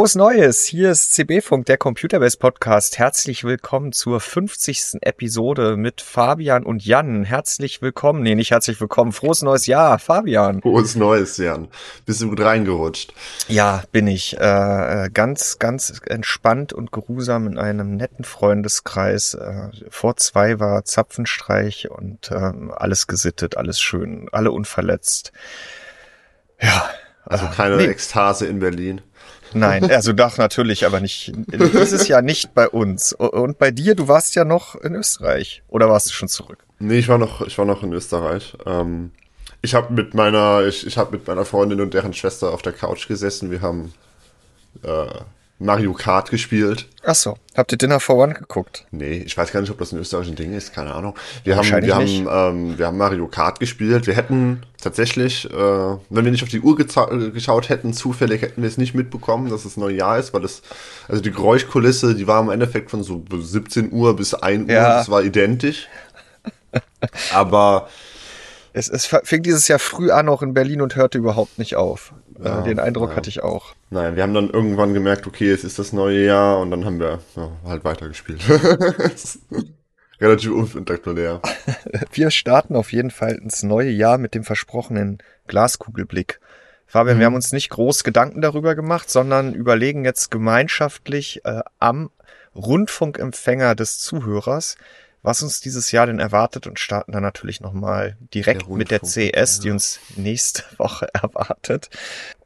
Frohes Neues! Hier ist CB-Funk, der Computerbase Podcast. Herzlich willkommen zur 50. Episode mit Fabian und Jan. Herzlich willkommen. Nee, nicht herzlich willkommen. Frohes neues Jahr, Fabian. Frohes neues, Jan. Bist du gut reingerutscht? Ja, bin ich. Äh, ganz, ganz entspannt und geruhsam in einem netten Freundeskreis. Äh, vor zwei war Zapfenstreich und äh, alles gesittet, alles schön, alle unverletzt. Ja. Also keine nee. Ekstase in Berlin. Nein, also doch natürlich, aber nicht dieses Jahr nicht bei uns. Und bei dir, du warst ja noch in Österreich oder warst du schon zurück? Nee, ich war noch, ich war noch in Österreich. Ähm, ich habe mit meiner, ich, ich habe mit meiner Freundin und deren Schwester auf der Couch gesessen. Wir haben äh, Mario Kart gespielt. Ach so, habt ihr Dinner for One geguckt? Nee, ich weiß gar nicht, ob das ein österreichisches Ding ist, keine Ahnung. Wir haben, wir haben, ähm, wir haben Mario Kart gespielt. Wir hätten tatsächlich, äh, wenn wir nicht auf die Uhr geschaut hätten, zufällig hätten wir es nicht mitbekommen, dass es Neujahr ist, weil das, also die Geräuschkulisse, die war im Endeffekt von so 17 Uhr bis 1 Uhr, ja. das war identisch. Aber es, es fing dieses Jahr früh an, auch in Berlin und hörte überhaupt nicht auf. Ja, Den Eindruck ja. hatte ich auch. Nein, wir haben dann irgendwann gemerkt, okay, es ist das neue Jahr und dann haben wir ja, halt weitergespielt. Relativ unspektakulär. Wir starten auf jeden Fall ins neue Jahr mit dem versprochenen Glaskugelblick. Fabian, mhm. wir haben uns nicht groß Gedanken darüber gemacht, sondern überlegen jetzt gemeinschaftlich äh, am Rundfunkempfänger des Zuhörers, was uns dieses Jahr denn erwartet und starten dann natürlich nochmal direkt der mit der CS, ja. die uns nächste Woche erwartet.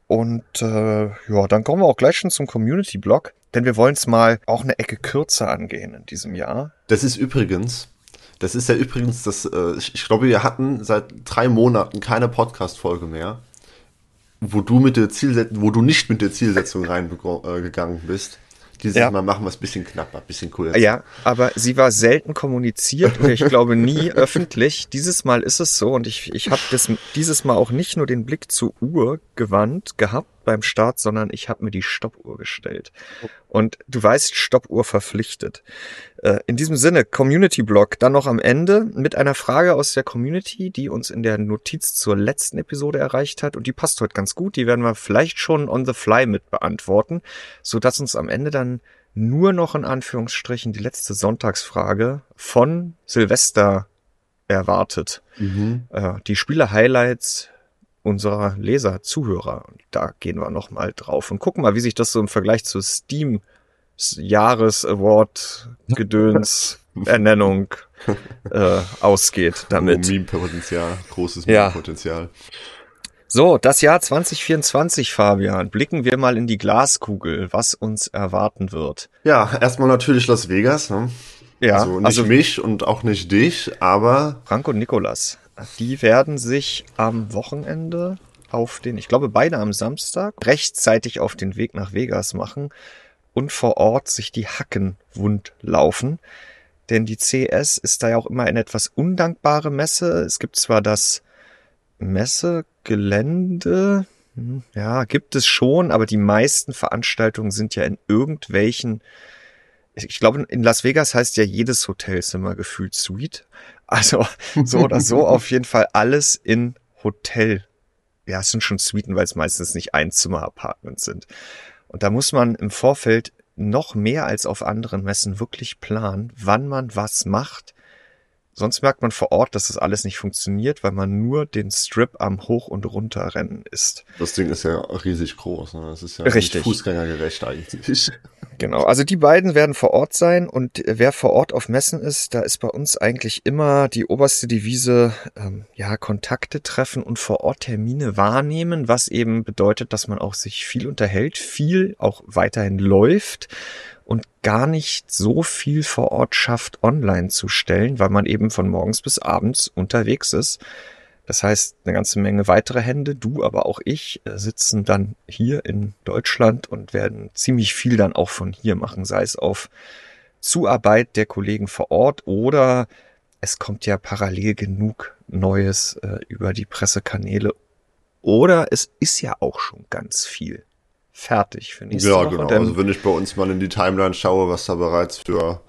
Und äh, ja, dann kommen wir auch gleich schon zum Community-Blog, denn wir wollen es mal auch eine Ecke kürzer angehen in diesem Jahr. Das ist übrigens, das ist ja übrigens das, äh, ich, ich glaube, wir hatten seit drei Monaten keine Podcast-Folge mehr, wo du mit der Zielsetzung, wo du nicht mit der Zielsetzung reingegangen äh, bist. Dieses ja. Mal machen wir es ein bisschen knapper, ein bisschen cooler. Ja, aber sie war selten kommuniziert und ich glaube nie öffentlich. Dieses Mal ist es so und ich, ich habe dieses Mal auch nicht nur den Blick zur Uhr gewandt gehabt, beim Start, sondern ich habe mir die Stoppuhr gestellt. Und du weißt, Stoppuhr verpflichtet. Äh, in diesem Sinne, Community Blog, dann noch am Ende mit einer Frage aus der Community, die uns in der Notiz zur letzten Episode erreicht hat. Und die passt heute ganz gut. Die werden wir vielleicht schon on the fly mit beantworten, so dass uns am Ende dann nur noch in Anführungsstrichen die letzte Sonntagsfrage von Silvester erwartet. Mhm. Äh, die Spiele-Highlights unserer Leser, Zuhörer. Da gehen wir nochmal drauf und gucken mal, wie sich das so im Vergleich zu Steam Jahres Award Gedöns Ernennung äh, ausgeht damit. Oh, Meme-Potenzial, großes Meme-Potenzial. Ja. So, das Jahr 2024, Fabian. Blicken wir mal in die Glaskugel, was uns erwarten wird. Ja, erstmal natürlich Las Vegas. Ne? Ja, also nicht also, mich und auch nicht dich, aber Frank und Nikolas. Die werden sich am Wochenende auf den, ich glaube beide am Samstag, rechtzeitig auf den Weg nach Vegas machen und vor Ort sich die Hacken wund laufen. Denn die CS ist da ja auch immer eine etwas undankbare Messe. Es gibt zwar das Messegelände, hm, ja, gibt es schon, aber die meisten Veranstaltungen sind ja in irgendwelchen ich glaube, in Las Vegas heißt ja jedes Hotelzimmer gefühlt Suite. Also so oder so auf jeden Fall alles in Hotel. Ja, es sind schon Suiten, weil es meistens nicht Einzimmer-Apartments sind. Und da muss man im Vorfeld noch mehr als auf anderen Messen wirklich planen, wann man was macht. Sonst merkt man vor Ort, dass das alles nicht funktioniert, weil man nur den Strip am Hoch- und Runterrennen ist. Das Ding ist ja riesig groß. Ne? Das ist ja Richtig. fußgängergerecht eigentlich. Genau, also die beiden werden vor Ort sein und wer vor Ort auf Messen ist, da ist bei uns eigentlich immer die oberste Devise, ähm, ja, Kontakte treffen und vor Ort Termine wahrnehmen, was eben bedeutet, dass man auch sich viel unterhält, viel auch weiterhin läuft und gar nicht so viel vor Ort schafft, online zu stellen, weil man eben von morgens bis abends unterwegs ist. Das heißt, eine ganze Menge weitere Hände, du, aber auch ich, äh, sitzen dann hier in Deutschland und werden ziemlich viel dann auch von hier machen, sei es auf Zuarbeit der Kollegen vor Ort oder es kommt ja parallel genug Neues äh, über die Pressekanäle oder es ist ja auch schon ganz viel fertig für nächste ja, Woche. Ja, genau. Also wenn ich bei uns mal in die Timeline schaue, was da bereits für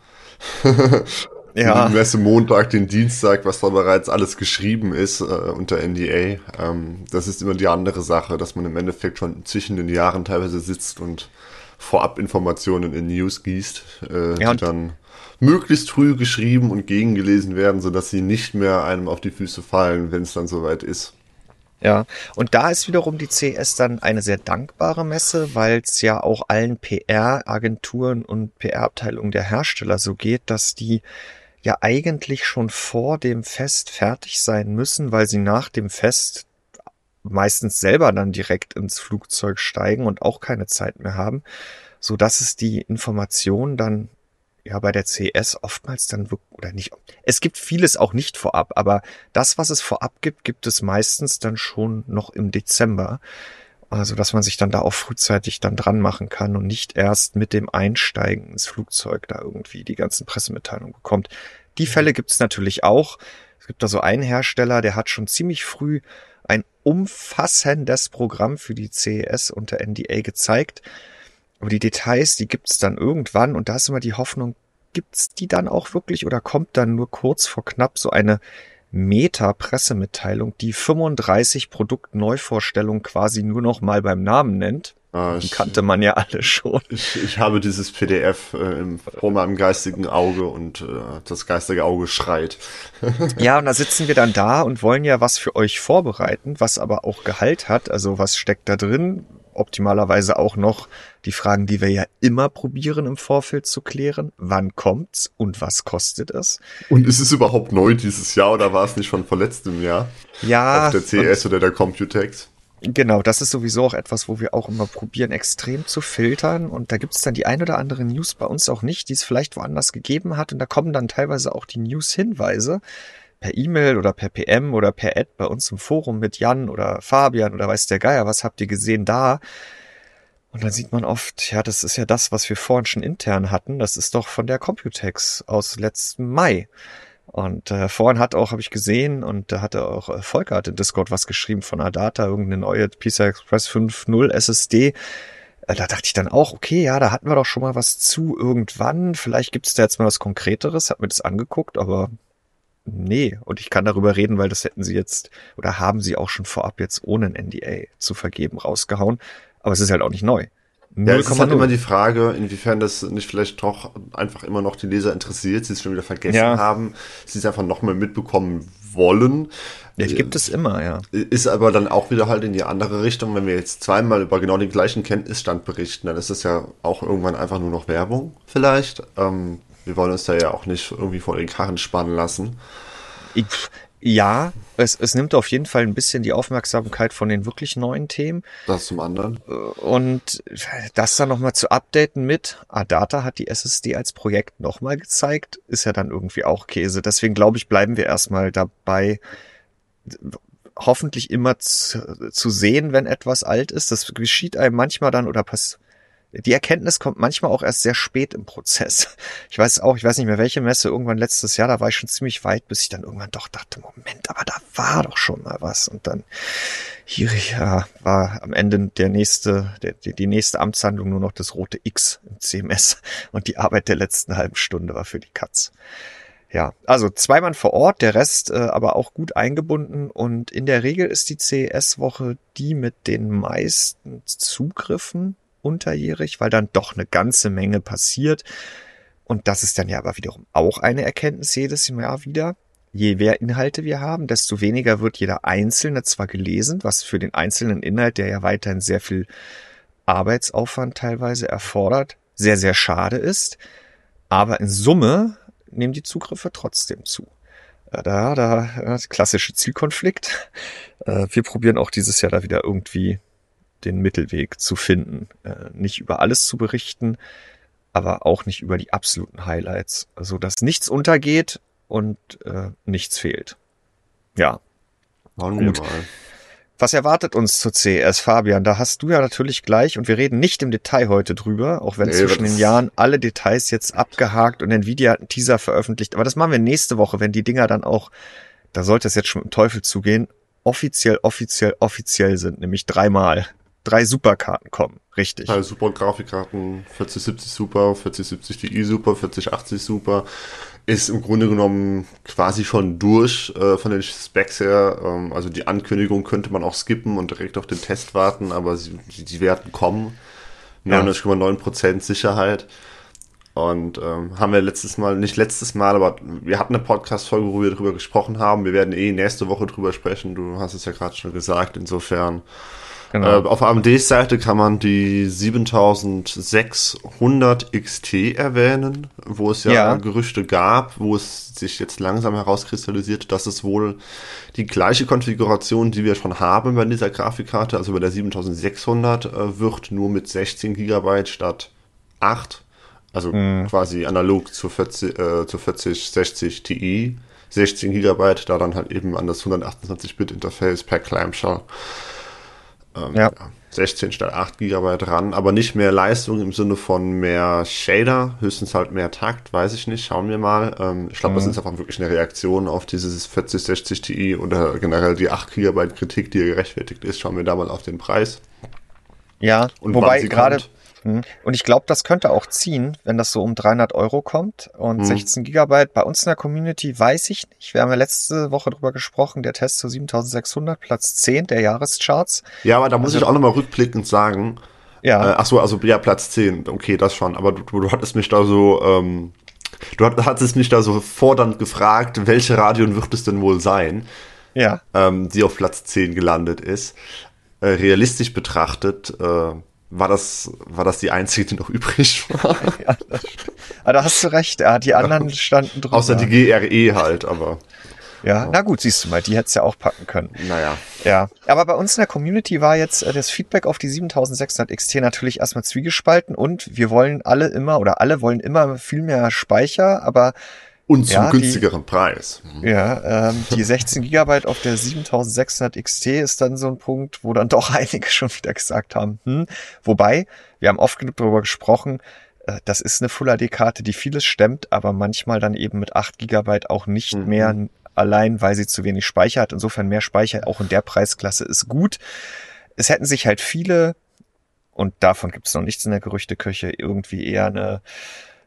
ja. Messe Montag, den Dienstag, was da bereits alles geschrieben ist äh, unter NDA. Ähm, das ist immer die andere Sache, dass man im Endeffekt schon zwischen den Jahren teilweise sitzt und Vorabinformationen in News gießt, äh, ja, die dann möglichst früh geschrieben und gegengelesen werden, sodass sie nicht mehr einem auf die Füße fallen, wenn es dann soweit ist. Ja, und da ist wiederum die CS dann eine sehr dankbare Messe, weil es ja auch allen PR-Agenturen und PR-Abteilungen der Hersteller so geht, dass die ja eigentlich schon vor dem Fest fertig sein müssen, weil sie nach dem Fest meistens selber dann direkt ins Flugzeug steigen und auch keine Zeit mehr haben, so dass es die Information dann ja bei der CS oftmals dann wirklich, oder nicht. Es gibt vieles auch nicht vorab, aber das, was es vorab gibt, gibt es meistens dann schon noch im Dezember. Also, dass man sich dann da auch frühzeitig dann dran machen kann und nicht erst mit dem Einsteigen ins Flugzeug da irgendwie die ganzen Pressemitteilungen bekommt. Die Fälle gibt es natürlich auch. Es gibt da so einen Hersteller, der hat schon ziemlich früh ein umfassendes Programm für die CES unter NDA gezeigt. Aber die Details, die gibt's dann irgendwann und da ist immer die Hoffnung, gibt's die dann auch wirklich oder kommt dann nur kurz vor knapp so eine Meta-Pressemitteilung, die 35 Produktneuvorstellungen quasi nur noch mal beim Namen nennt. Ah, die kannte man ja alle schon. Ich, ich habe dieses PDF äh, im, vor meinem geistigen Auge und äh, das geistige Auge schreit. ja, und da sitzen wir dann da und wollen ja was für euch vorbereiten, was aber auch Gehalt hat. Also was steckt da drin? Optimalerweise auch noch die Fragen, die wir ja immer probieren im Vorfeld zu klären. Wann kommt's und was kostet es? Und ist es überhaupt neu dieses Jahr oder war es nicht schon vor letztem Jahr? Ja. Auf der CS oder der Computex? Genau, das ist sowieso auch etwas, wo wir auch immer probieren, extrem zu filtern. Und da gibt's dann die ein oder andere News bei uns auch nicht, die es vielleicht woanders gegeben hat. Und da kommen dann teilweise auch die News-Hinweise per E-Mail oder per PM oder per Ad bei uns im Forum mit Jan oder Fabian oder weiß der Geier, was habt ihr gesehen da? Und dann sieht man oft, ja, das ist ja das, was wir vorhin schon intern hatten. Das ist doch von der Computex aus letzten Mai. Und äh, vorhin hat auch, habe ich gesehen, und da hatte auch äh, Volker hat in Discord was geschrieben von Adata, irgendeine neue PCI Express 5.0 SSD. Äh, da dachte ich dann auch, okay, ja, da hatten wir doch schon mal was zu irgendwann. Vielleicht gibt es da jetzt mal was Konkreteres. Hab mir das angeguckt, aber nee. Und ich kann darüber reden, weil das hätten sie jetzt oder haben sie auch schon vorab jetzt ohne ein NDA zu vergeben rausgehauen. Aber es ist halt auch nicht neu. Ja, es ist halt immer die Frage, inwiefern das nicht vielleicht doch einfach immer noch die Leser interessiert, sie es schon wieder vergessen ja. haben, sie es einfach nochmal mitbekommen wollen. Ja, gibt es immer, ja. Ist aber dann auch wieder halt in die andere Richtung. Wenn wir jetzt zweimal über genau den gleichen Kenntnisstand berichten, dann ist das ja auch irgendwann einfach nur noch Werbung vielleicht. Ähm, wir wollen uns da ja auch nicht irgendwie vor den Karren spannen lassen. Ich, ja, es, es nimmt auf jeden Fall ein bisschen die Aufmerksamkeit von den wirklich neuen Themen. Das zum anderen. Und das dann nochmal zu updaten mit, Adata hat die SSD als Projekt nochmal gezeigt, ist ja dann irgendwie auch Käse. Deswegen glaube ich, bleiben wir erstmal dabei, hoffentlich immer zu, zu sehen, wenn etwas alt ist. Das geschieht einem manchmal dann oder passiert die Erkenntnis kommt manchmal auch erst sehr spät im Prozess. Ich weiß auch, ich weiß nicht mehr welche Messe, irgendwann letztes Jahr, da war ich schon ziemlich weit, bis ich dann irgendwann doch dachte, Moment, aber da war doch schon mal was. Und dann hier ja, war am Ende der nächste, der, die nächste Amtshandlung nur noch das rote X im CMS und die Arbeit der letzten halben Stunde war für die Katz. Ja, also zwei Mann vor Ort, der Rest äh, aber auch gut eingebunden und in der Regel ist die CES-Woche die mit den meisten Zugriffen unterjährig, weil dann doch eine ganze Menge passiert. Und das ist dann ja aber wiederum auch eine Erkenntnis jedes Jahr wieder. Je mehr Inhalte wir haben, desto weniger wird jeder einzelne zwar gelesen, was für den einzelnen Inhalt, der ja weiterhin sehr viel Arbeitsaufwand teilweise erfordert, sehr, sehr schade ist. Aber in Summe nehmen die Zugriffe trotzdem zu. Da, da, klassische Zielkonflikt. Äh, wir probieren auch dieses Jahr da wieder irgendwie den Mittelweg zu finden. Äh, nicht über alles zu berichten, aber auch nicht über die absoluten Highlights, so also, dass nichts untergeht und äh, nichts fehlt. Ja. Machen Gut. Was erwartet uns zur CES, Fabian? Da hast du ja natürlich gleich, und wir reden nicht im Detail heute drüber, auch wenn nee, zwischen den Jahren alle Details jetzt abgehakt und Nvidia hat einen Teaser veröffentlicht. Aber das machen wir nächste Woche, wenn die Dinger dann auch, da sollte es jetzt schon mit dem Teufel zugehen, offiziell, offiziell, offiziell sind, nämlich dreimal drei Superkarten kommen. Richtig. Drei super Grafikkarten, 4070 Super, 4070 Ti Super, 4080 Super. Ist im Grunde genommen quasi schon durch äh, von den Specs her. Ähm, also die Ankündigung könnte man auch skippen und direkt auf den Test warten, aber sie, die Werten kommen. 99,9% Sicherheit. Und ähm, haben wir letztes Mal, nicht letztes Mal, aber wir hatten eine Podcast-Folge, wo wir darüber gesprochen haben. Wir werden eh nächste Woche drüber sprechen. Du hast es ja gerade schon gesagt. Insofern Genau. Äh, auf AMDs Seite kann man die 7600 XT erwähnen, wo es ja, ja, Gerüchte gab, wo es sich jetzt langsam herauskristallisiert, dass es wohl die gleiche Konfiguration, die wir schon haben bei dieser Grafikkarte, also bei der 7600, äh, wird nur mit 16 GB statt 8. Also mhm. quasi analog zur 40, äh, zur 4060 Ti. 16 GB, da dann halt eben an das 128-Bit-Interface per Clamshell ähm, ja. 16 statt 8 GB ran, aber nicht mehr Leistung im Sinne von mehr Shader, höchstens halt mehr Takt, weiß ich nicht, schauen wir mal. Ähm, ich glaube, mhm. das ist einfach wirklich eine Reaktion auf dieses 4060 Ti oder generell die 8 GB Kritik, die gerechtfertigt ist. Schauen wir da mal auf den Preis. Ja, Und wobei gerade Mhm. Und ich glaube, das könnte auch ziehen, wenn das so um 300 Euro kommt und mhm. 16 Gigabyte. Bei uns in der Community weiß ich nicht. Wir haben ja letzte Woche drüber gesprochen, der Test zu 7600, Platz 10 der Jahrescharts. Ja, aber da muss also, ich auch nochmal rückblickend sagen. Ja. Äh, ach so, also ja, Platz 10. Okay, das schon. Aber du, du hattest mich da so, ähm, du hattest mich da so fordernd gefragt, welche Radion wird es denn wohl sein? Ja. Ähm, die auf Platz 10 gelandet ist. Äh, realistisch betrachtet, äh, war das, war das die einzige, die noch übrig war. ja, das Aber da hast du recht, ja, die anderen standen drüber. Außer die GRE halt, aber. Ja, ja, na gut, siehst du mal, die hättest ja auch packen können. Naja. Ja, aber bei uns in der Community war jetzt äh, das Feedback auf die 7600 XT natürlich erstmal zwiegespalten und wir wollen alle immer oder alle wollen immer viel mehr Speicher, aber und zum ja, günstigeren die, Preis. Mhm. Ja, ähm, die 16 Gigabyte auf der 7600 XT ist dann so ein Punkt, wo dann doch einige schon wieder gesagt haben, hm. Wobei, wir haben oft genug darüber gesprochen, äh, das ist eine Full HD-Karte, die vieles stemmt, aber manchmal dann eben mit 8 Gigabyte auch nicht mhm. mehr allein, weil sie zu wenig Speicher hat. Insofern mehr Speicher auch in der Preisklasse ist gut. Es hätten sich halt viele, und davon gibt es noch nichts in der Gerüchteküche, irgendwie eher eine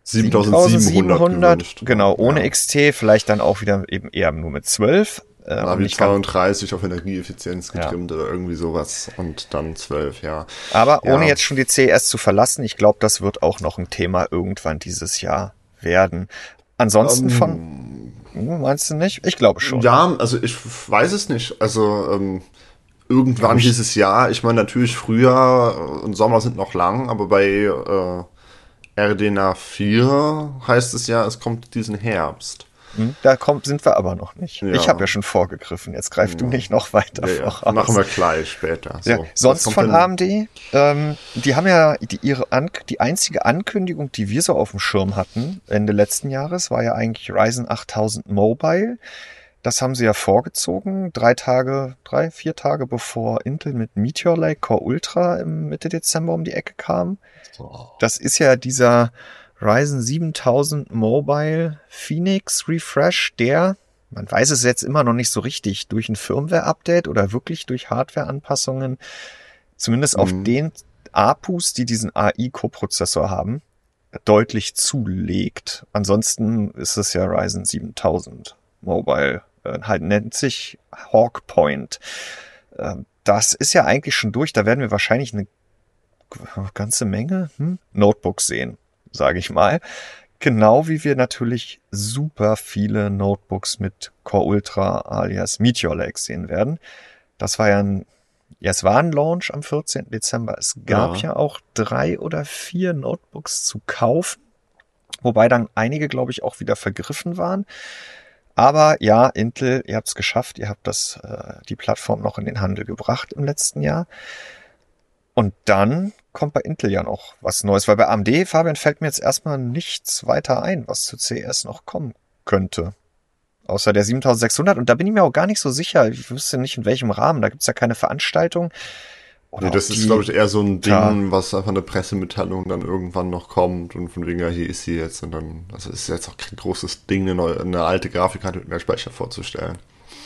7700, genau, ohne ja. XT, vielleicht dann auch wieder eben eher nur mit 12. Äh, ja, wie 32 auf Energieeffizienz getrimmt ja. oder irgendwie sowas und dann 12, ja. Aber ja. ohne jetzt schon die CS zu verlassen, ich glaube, das wird auch noch ein Thema irgendwann dieses Jahr werden. Ansonsten um, ähm, von, hm, meinst du nicht? Ich glaube schon. Ja, also ich weiß es nicht. Also ähm, irgendwann dieses Jahr, ich meine natürlich früher und Sommer sind noch lang, aber bei äh, RDNA 4 heißt es ja, es kommt diesen Herbst. Hm, da kommt, sind wir aber noch nicht. Ja. Ich habe ja schon vorgegriffen. Jetzt greif ja. du nicht noch weiter ja, voraus. Machen wir gleich später. So, sonst von AMD, ähm, die haben ja die, ihre An die einzige Ankündigung, die wir so auf dem Schirm hatten Ende letzten Jahres, war ja eigentlich Ryzen 8000 Mobile. Das haben sie ja vorgezogen, drei Tage, drei, vier Tage bevor Intel mit Meteor Lake Core Ultra im Mitte Dezember um die Ecke kam. Das ist ja dieser Ryzen 7000 Mobile Phoenix Refresh, der, man weiß es jetzt immer noch nicht so richtig, durch ein Firmware-Update oder wirklich durch Hardware-Anpassungen, zumindest mhm. auf den APUs, die diesen AI-Coprozessor haben, deutlich zulegt. Ansonsten ist es ja Ryzen 7000 Mobile halt nennt sich Hawk Point. Äh, das ist ja eigentlich schon durch. Da werden wir wahrscheinlich eine ganze Menge hm, Notebooks sehen, sage ich mal. Genau wie wir natürlich super viele Notebooks mit Core Ultra alias Meteor Lake sehen werden. Das war ja ein, ja, es war ein Launch am 14. Dezember. Es gab ja, ja auch drei oder vier Notebooks zu kaufen, wobei dann einige, glaube ich, auch wieder vergriffen waren. Aber ja, Intel, ihr habt es geschafft, ihr habt das, äh, die Plattform noch in den Handel gebracht im letzten Jahr. Und dann kommt bei Intel ja noch was Neues, weil bei AMD, Fabian, fällt mir jetzt erstmal nichts weiter ein, was zu CS noch kommen könnte. Außer der 7600. Und da bin ich mir auch gar nicht so sicher. Ich wüsste nicht, in welchem Rahmen. Da gibt's ja keine Veranstaltung. Oder nee, das ist, glaube ich, eher so ein Ding, ja. was einfach eine Pressemitteilung dann irgendwann noch kommt und von wegen, ja, hier ist sie jetzt und dann, also ist jetzt auch kein großes Ding, eine, neue, eine alte Grafikkarte mit mehr Speicher vorzustellen.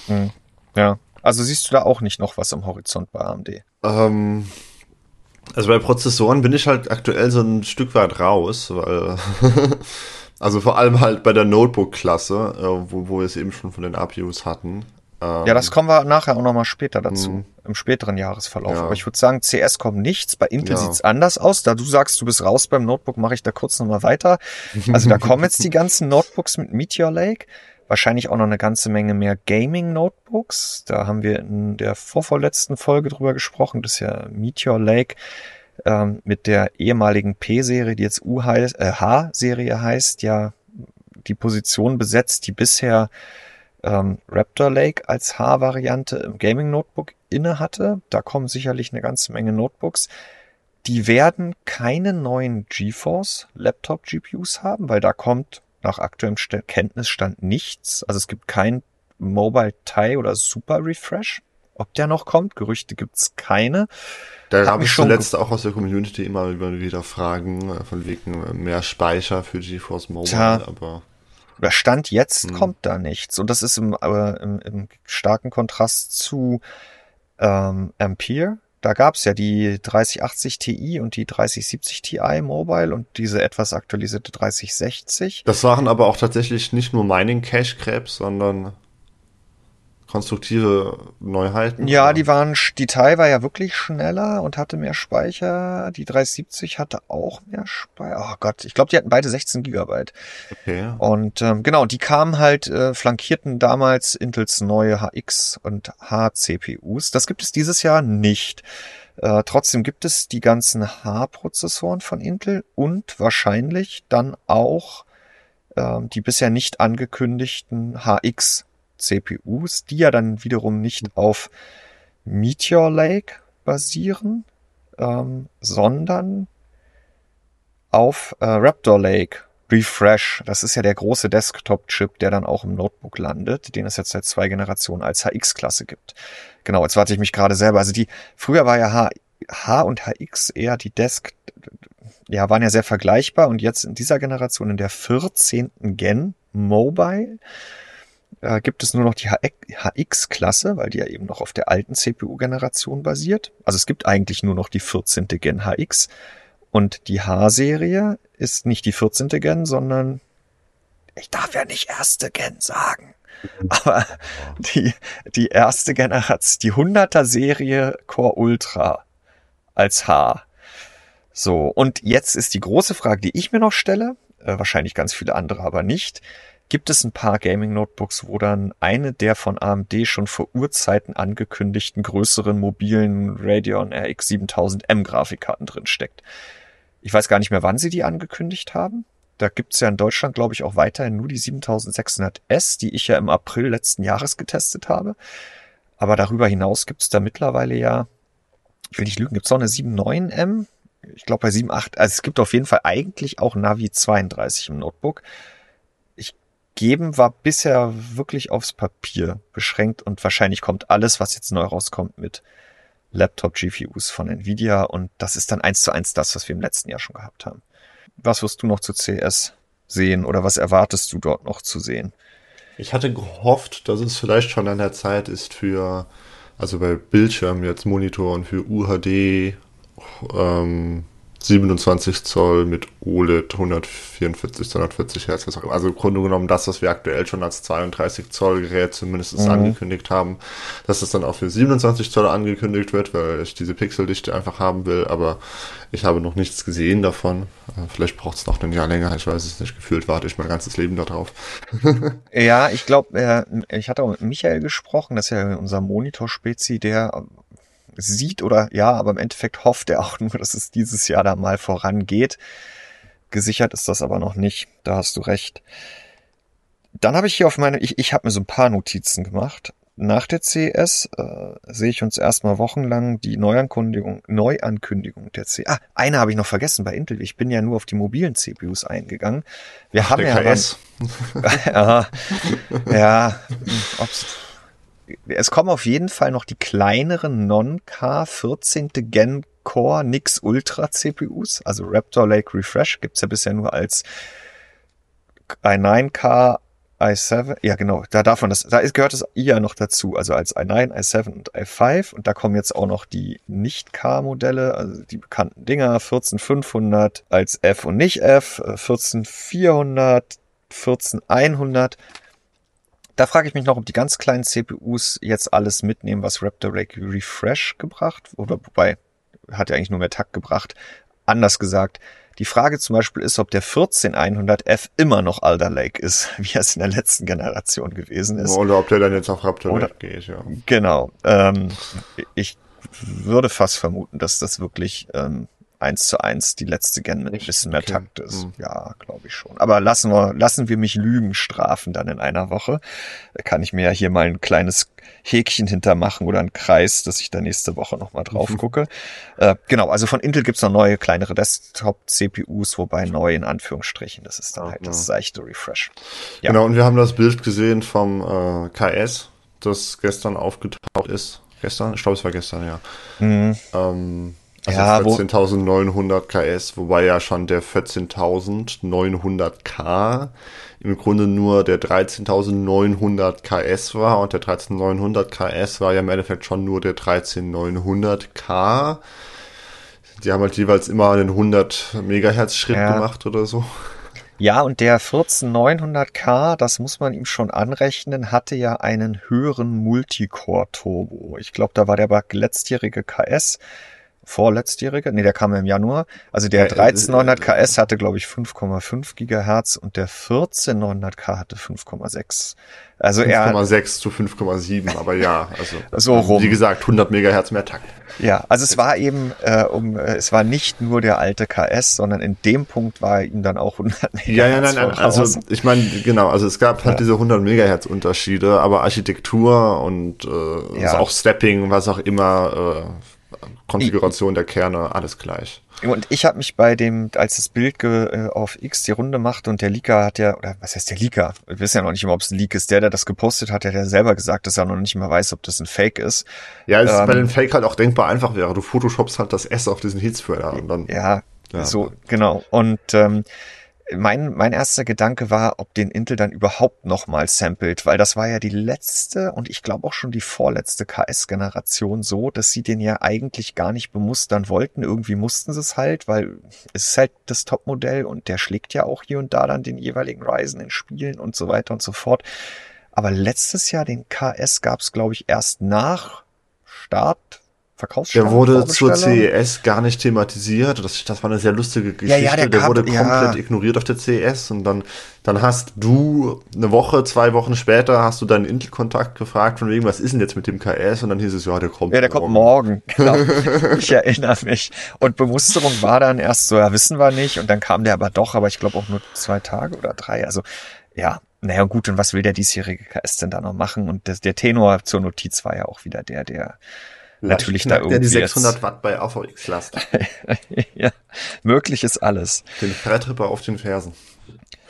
Hm. Ja, also siehst du da auch nicht noch was am Horizont bei AMD? Ähm, also bei Prozessoren bin ich halt aktuell so ein Stück weit raus, weil, also vor allem halt bei der Notebook-Klasse, äh, wo, wo wir es eben schon von den APUs hatten, Ähm, ja, das kommen wir nachher auch nochmal später dazu, mh. im späteren Jahresverlauf. Ja. Aber ich würde sagen, CS kommt nichts. Bei Intel ja. sieht's anders aus. Da du sagst, du bist raus beim Notebook, mache ich da kurz nochmal weiter. Also da kommen jetzt die ganzen Notebooks mit Meteor Lake. Wahrscheinlich auch noch eine ganze Menge mehr Gaming-Notebooks. Da haben wir in der vorvorletzten Folge drüber gesprochen. Das ist ja Meteor Lake ähm, mit der ehemaligen P-Serie, die jetzt U heißt, äh, H-Serie heißt, ja die Position besetzt, die bisher ähm, Raptor Lake als H-Variante im Gaming Notebook inne hatte. Da kommen sicherlich eine ganze Menge Notebooks. Die werden keine neuen GeForce Laptop GPUs haben, weil da kommt nach aktuellem Kenntnisstand nichts. Also es gibt kein Mobile Tie oder Super Refresh. Ob der noch kommt, Gerüchte gibt's keine. Da habe ich schon zuletzt auch aus der Community immer wieder Fragen äh, von wegen äh, mehr Speicher für GeForce Mobile, Tja, aber Stand jetzt hm. kommt da nichts. Und das ist im, äh, im, im starken Kontrast zu ähm, Ampere. Da gab's ja die 3080 Ti und die 3070 Ti Mobile und diese etwas aktualisierte 3060. Das waren aber auch tatsächlich nicht nur Mining Cache Grabs, sondern konstruktive Neuheiten? Ja, oder? die waren, die Teil war ja wirklich schneller und hatte mehr Speicher. Die 370 hatte auch mehr Speicher. Oh Gott, ich glaube, die hatten beide 16 Gigabyte. Okay. Und ähm, genau, die kamen halt, äh, flankierten damals Intels neue HX und H-CPUs. Das gibt es dieses Jahr nicht. Äh, trotzdem gibt es die ganzen H-Prozessoren von Intel und wahrscheinlich dann auch äh, die bisher nicht angekündigten HX CPUs, die ja dann wiederum nicht auf Meteor Lake basieren, ähm, sondern auf äh, Raptor Lake Refresh. Das ist ja der große Desktop-Chip, der dann auch im Notebook landet, den es jetzt seit zwei Generationen als HX-Klasse gibt. Genau, jetzt warte ich mich gerade selber. Also die, früher war ja H, H und HX eher die Desk, ja, waren ja sehr vergleichbar und jetzt in dieser Generation, in der 14. Gen Mobile, äh, gibt es nur noch die HX-Klasse, weil die ja eben noch auf der alten CPU-Generation basiert. Also es gibt eigentlich nur noch die 14. Gen HX. Und die H-Serie ist nicht die 14. Gen, sondern ich darf ja nicht erste Gen sagen. Aber die, die erste Generation, die 100er Serie Core Ultra als H. So, und jetzt ist die große Frage, die ich mir noch stelle, äh, wahrscheinlich ganz viele andere aber nicht gibt es ein paar Gaming-Notebooks, wo dann eine der von AMD schon vor Urzeiten angekündigten größeren mobilen Radeon RX 7000M Grafikkarten drin steckt. Ich weiß gar nicht mehr, wann sie die angekündigt haben. Da gibt's ja in Deutschland, glaube ich, auch weiterhin nur die 7600S, die ich ja im April letzten Jahres getestet habe. Aber darüber hinaus gibt's da mittlerweile ja, ich will nicht lügen, gibt's auch eine 79M? Ich glaube bei 7.8, also es gibt auf jeden Fall eigentlich auch Navi 32 im Notebook geben war bisher wirklich aufs Papier beschränkt und wahrscheinlich kommt alles, was jetzt neu rauskommt, mit Laptop-GPUs von Nvidia und das ist dann eins zu eins das, was wir im letzten Jahr schon gehabt haben. Was wirst du noch zu CS sehen oder was erwartest du dort noch zu sehen? Ich hatte gehofft, dass es vielleicht schon an der Zeit ist für, also bei Bildschirmen jetzt Monitoren für UHD, ähm, 27 Zoll mit OLED 144, 240 Hertz. Also im Grunde genommen das, was wir aktuell schon als 32 Zoll Gerät zumindest mhm. angekündigt haben, dass es dann auch für 27 Zoll angekündigt wird, weil ich diese Pixeldichte einfach haben will. Aber ich habe noch nichts gesehen davon. Äh, vielleicht braucht es noch ein Jahr länger. Ich weiß es nicht. Gefühlt warte ich mein ganzes Leben darauf. ja, ich glaube, äh, ich hatte auch mit Michael gesprochen, das ist ja unser Monitor-Spezi, der sieht oder ja, aber im Endeffekt hofft er auch nur, dass es dieses Jahr da mal vorangeht. Gesichert ist das aber noch nicht, da hast du recht. Dann habe ich hier auf meine, ich, ich habe mir so ein paar Notizen gemacht. Nach der CS äh, sehe ich uns erstmal wochenlang die Neuankündigung, Neuankündigung der CS. Ah, eine habe ich noch vergessen bei Intel. Ich bin ja nur auf die mobilen CPUs eingegangen. Wir Ach, haben ja. KS. ja, ja, ob's, es kommen auf jeden Fall noch die kleineren Non-K 14. Gen Core Nix Ultra CPUs, also Raptor Lake Refresh gibt's ja bisher nur als i9K i7, ja genau, da darf man das, da gehört das ja noch dazu, also als i9, i7 und i5 und da kommen jetzt auch noch die Nicht-K-Modelle, also die bekannten Dinger, 14500 als F und nicht F, 14400, 14100 Da frage ich mich noch, ob die ganz kleinen CPUs jetzt alles mitnehmen, was Raptor Lake Refresh gebracht, oder wobei hat ja eigentlich nur mehr Takt gebracht. Anders gesagt, die Frage zum Beispiel ist, ob der 14100F immer noch Alder Lake ist, wie es in der letzten Generation gewesen ist. Oder ob der dann jetzt auf Raptor Lake geht, ja. Genau. Ähm, ich würde fast vermuten, dass das wirklich ähm, eins zu eins die letzte Gen mit ein bisschen mehr okay. Takt ist. Mhm. Ja, glaube ich schon. Aber lassen wir, lassen wir mich Lügen strafen dann in einer Woche. Da kann ich mir ja hier mal ein kleines Häkchen hintermachen oder einen Kreis, dass ich da nächste Woche nochmal drauf mhm. gucke. Äh, genau, also von Intel gibt's noch neue, kleinere Desktop-CPUs, wobei neu in Anführungsstrichen. Das ist dann halt ja. das seichte Refresh. Ja. Genau, und wir haben das Bild gesehen vom äh, KS, das gestern aufgetaucht ist. Gestern? Ich glaube, es war gestern, ja. Mhm. Ähm, also ja, 14.900 KS, wobei ja schon der 14.900K im Grunde nur der 13.900 KS war und der 13.900 KS war ja im Endeffekt schon nur der 13.900K. Die haben halt jeweils immer einen 100 Megahertz Schritt ja. gemacht oder so. Ja, und der 14900K, das muss man ihm schon anrechnen, hatte ja einen höheren Multicore Turbo. Ich glaube, da war der letztjährige KS vorletztjährige, nee, der kam im Januar. Also der 13900 KS hatte, glaube ich, 5,5 Gigahertz und der 14900K hatte 5,6. Also 5,6 zu 5,7, aber ja, also so rum. wie gesagt, 100 Megahertz mehr Takt. Ja, also es war eben, äh, um, äh, es war nicht nur der alte KS, sondern in dem Punkt war ihm dann auch 100 Megahertz. Ja, ja, nein, nein, also ich meine, genau, also es gab halt ja. diese 100 Megahertz Unterschiede, aber Architektur und äh, ja. also auch Stepping, was auch immer, äh, Konfiguration der Kerne, alles gleich. Und ich habe mich bei dem, als das Bild äh, auf X die Runde macht und der Leaker hat ja, oder was heißt der Leaker? Wir wissen ja noch nicht immer, ob es ein Leak ist. Der, der das gepostet hat, der hat ja selber gesagt, dass er noch nicht mal weiß, ob das ein Fake ist. Ja, es ähm, ist bei den Fake halt auch denkbar einfach wäre. Du photoshopst halt das S auf diesen Heatspreader und dann. Ja, ja. so, genau. Und ähm, mein, mein erster Gedanke war, ob den Intel dann überhaupt nochmal samplet, weil das war ja die letzte und ich glaube auch schon die vorletzte KS-Generation so, dass sie den ja eigentlich gar nicht bemustern wollten. Irgendwie mussten sie es halt, weil es ist halt das Topmodell und der schlägt ja auch hier und da dann den jeweiligen Ryzen in Spielen und so weiter und so fort. Aber letztes Jahr den KS gab es, glaube ich, erst nach Start Verkaufsstand. Der wurde zur CES gar nicht thematisiert. Das, das war eine sehr lustige Geschichte. Ja, ja, der, der kam, wurde komplett ja. ignoriert auf der CES und dann, dann hast du eine Woche, zwei Wochen später hast du deinen Intel-Kontakt gefragt von wegen, was ist denn jetzt mit dem KS? Und dann hieß es, ja, der kommt Ja, der morgen. kommt morgen. Genau. ich erinnere mich. Und Bemusterung war dann erst so, ja, wissen wir nicht. Und dann kam der aber doch, aber ich glaube auch nur zwei Tage oder drei. Also, ja, naja, gut, und was will der diesjährige KS denn da noch machen? Und das, der Tenor zur Notiz war ja auch wieder der, der natürlich da irgendwie. Der die 600 Watt bei AVX Last. ja, möglich ist alles. Den Freitripper auf den Fersen.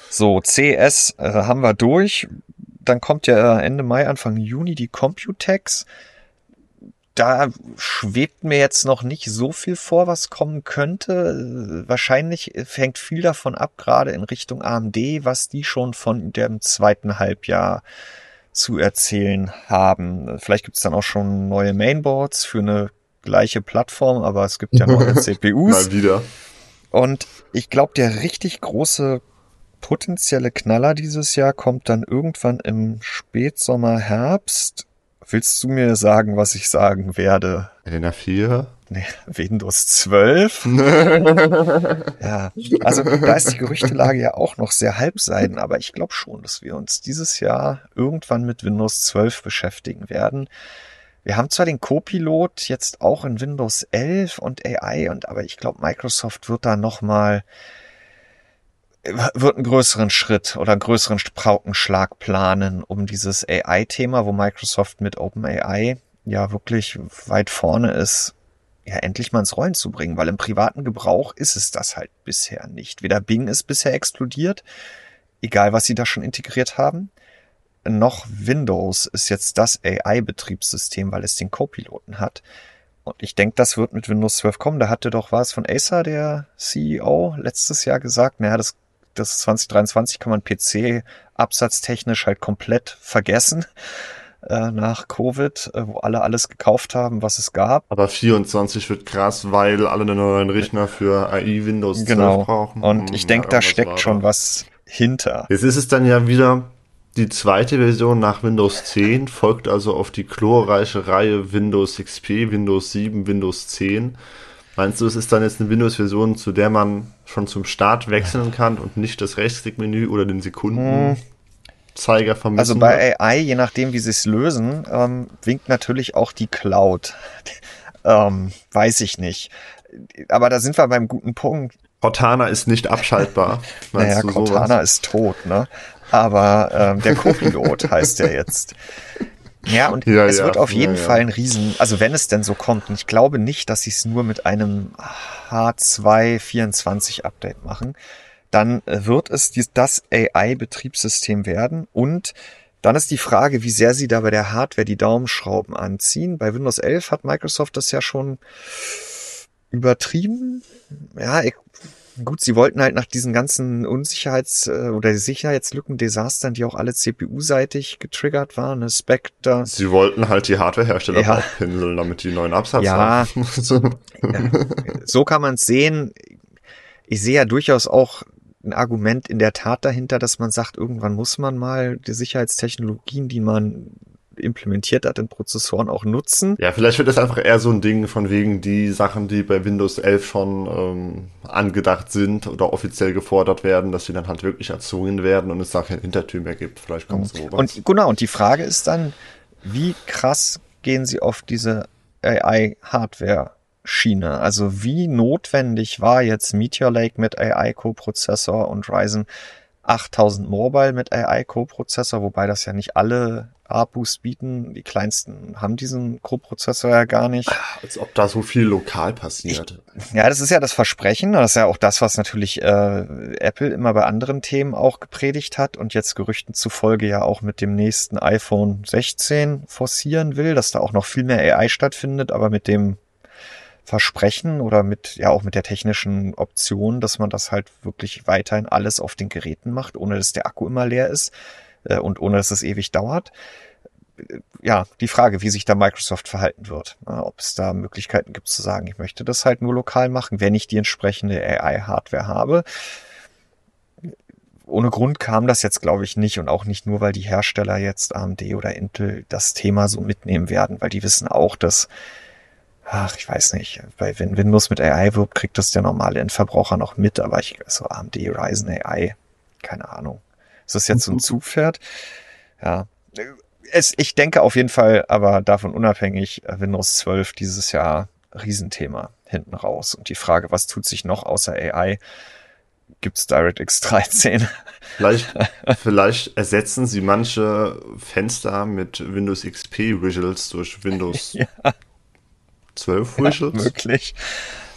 So, CS äh, haben wir durch. Dann kommt ja Ende Mai, Anfang Juni die Computex. Da schwebt mir jetzt noch nicht so viel vor, was kommen könnte. Wahrscheinlich hängt viel davon ab, gerade in Richtung AMD, was die schon von dem zweiten Halbjahr zu erzählen haben. Vielleicht gibt es dann auch schon neue Mainboards für eine gleiche Plattform, aber es gibt ja neue CPUs. Mal wieder. Und ich glaube, der richtig große potenzielle Knaller dieses Jahr kommt dann irgendwann im Spätsommer, Herbst. Willst du mir sagen, was ich sagen werde? Elena 4? Nee, Windows 12. ja, also da ist die Gerüchtelage ja auch noch sehr halbseiden, aber ich glaube schon, dass wir uns dieses Jahr irgendwann mit Windows 12 beschäftigen werden. Wir haben zwar den Copilot jetzt auch in Windows 11 und AI und aber ich glaube Microsoft wird da noch mal wird einen größeren Schritt oder einen größeren Paukenschlag planen, um dieses AI-Thema, wo Microsoft mit OpenAI ja wirklich weit vorne ist, ja endlich mal ins Rollen zu bringen, weil im privaten Gebrauch ist es das halt bisher nicht. Weder Bing ist bisher explodiert, egal was sie da schon integriert haben, noch Windows ist jetzt das AI-Betriebssystem, weil es den Copiloten hat. Und ich denke, das wird mit Windows 12 kommen. Da hatte doch was von Acer, der CEO, letztes Jahr gesagt, naja, das, das 2023 kann man PC absatztechnisch halt komplett vergessen äh, nach Covid, äh, wo alle alles gekauft haben, was es gab. Aber 24 wird krass, weil alle einen neuen Rechner für AI Windows genau. 12 brauchen. Und hm, ich denke, ja, da steckt schon da. was hinter. Jetzt ist es dann ja wieder, Die zweite Version nach Windows 10 folgt also auf die glorreiche Reihe Windows XP, Windows 7, Windows 10. Meinst du, es ist dann jetzt eine Windows-Version, zu der man schon zum Start wechseln kann und nicht das Rechtsklickmenü oder den Sekundenzeiger vermissen Also bei AI, je nachdem, wie sie es lösen, ähm, winkt natürlich auch die Cloud. ähm, weiß ich nicht. Aber da sind wir beim guten Punkt. Cortana ist nicht abschaltbar. naja, Cortana ist tot, ne? Aber ähm, der Co-Pilot heißt der jetzt. Ja, und ja, es ja, wird auf jeden ja, Fall ein Riesen, also wenn es denn so kommt, und ich glaube nicht, dass sie es nur mit einem H224 Update machen, dann äh, wird es das AI-Betriebssystem werden und dann ist die Frage, wie sehr sie da bei der Hardware die Daumenschrauben anziehen. Bei Windows 11 hat Microsoft das ja schon übertrieben. Ja, ich Gut, sie wollten halt nach diesen ganzen Unsicherheits- äh, oder Sicherheitslücken-Desastern, die auch alle CPU-seitig getriggert waren, ne, Spectre. Sie wollten halt die Hardwarehersteller ja. aufpinseln, damit die neuen Absatz ja. haben. ja. So kann man es sehen. Ich sehe ja durchaus auch ein Argument in der Tat dahinter, dass man sagt, irgendwann muss man mal die Sicherheitstechnologien, die man implementiert hat in Prozessoren auch nutzen. Ja, vielleicht wird das einfach eher so ein Ding von wegen die Sachen, die bei Windows 11 schon ähm, angedacht sind oder offiziell gefordert werden, dass sie dann halt wirklich erzwungen werden und es da kein Hintertür mehr gibt. Vielleicht kommt es mhm. sowas. Und genau, und die Frage ist dann, wie krass gehen sie auf diese AI-Hardware Schiene. Also wie notwendig war jetzt Meteor Lake mit AI-Co-Prozessor und Ryzen 8000 Mobile mit AI-Co-Prozessor, wobei das ja nicht alle APUs bieten. Die kleinsten haben diesen Co-Prozessor ja gar nicht. Als ob da so viel lokal passiert. Ich, ja, das ist ja das Versprechen. Das ist ja auch das, was natürlich äh, Apple immer bei anderen Themen auch gepredigt hat und jetzt Gerüchten zufolge ja auch mit dem nächsten iPhone 16 forcieren will, dass da auch noch viel mehr AI stattfindet, aber mit dem Versprechen oder mit, ja, auch mit der technischen Option, dass man das halt wirklich weiterhin alles auf den Geräten macht, ohne dass der Akku immer leer ist äh, und ohne dass es ewig dauert. Ja, die Frage, wie sich da Microsoft verhalten wird. Ja, ob es da Möglichkeiten gibt zu sagen, ich möchte das halt nur lokal machen, wenn ich die entsprechende AI-Hardware habe. Ohne Grund kam das jetzt, glaube ich, nicht und auch nicht nur, weil die Hersteller jetzt AMD oder Intel das Thema so mitnehmen werden, weil die wissen auch, dass ach, ich weiß nicht, weil wenn Windows mit AI wirbt, kriegt das der normale Endverbraucher noch mit, aber ich, so AMD Ryzen AI, keine Ahnung. Ist das jetzt so ein mhm. Zugpferd? Ja. Es, ich denke auf jeden Fall, aber davon unabhängig, äh, Windows 12 dieses Jahr Riesenthema hinten raus. Und die Frage, was tut sich noch außer AI? Gibt's DirectX 13? Vielleicht, vielleicht ersetzen sie manche Fenster mit Windows XP Visuals durch Windows ja. 12 Visuals? Ja, möglich.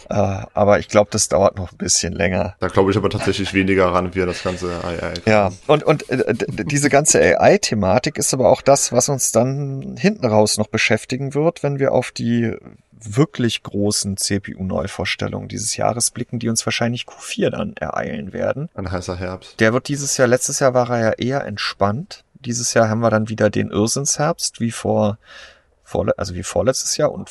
Uh, aber ich glaube, das dauert noch ein bisschen länger. Da glaube ich aber tatsächlich weniger ran, wie das ganze AI. Ja, und, und äh, diese ganze AI-Thematik ist aber auch das, was uns dann hinten raus noch beschäftigen wird, wenn wir auf die wirklich großen CPU-Neuvorstellungen dieses Jahres blicken, die uns wahrscheinlich Q4 dann ereilen werden. Ein heißer Herbst. Der wird dieses Jahr, letztes Jahr war er ja eher entspannt. Dieses Jahr haben wir dann wieder den Irrsinnsherbst, wie vor, vor also wie vorletztes Jahr und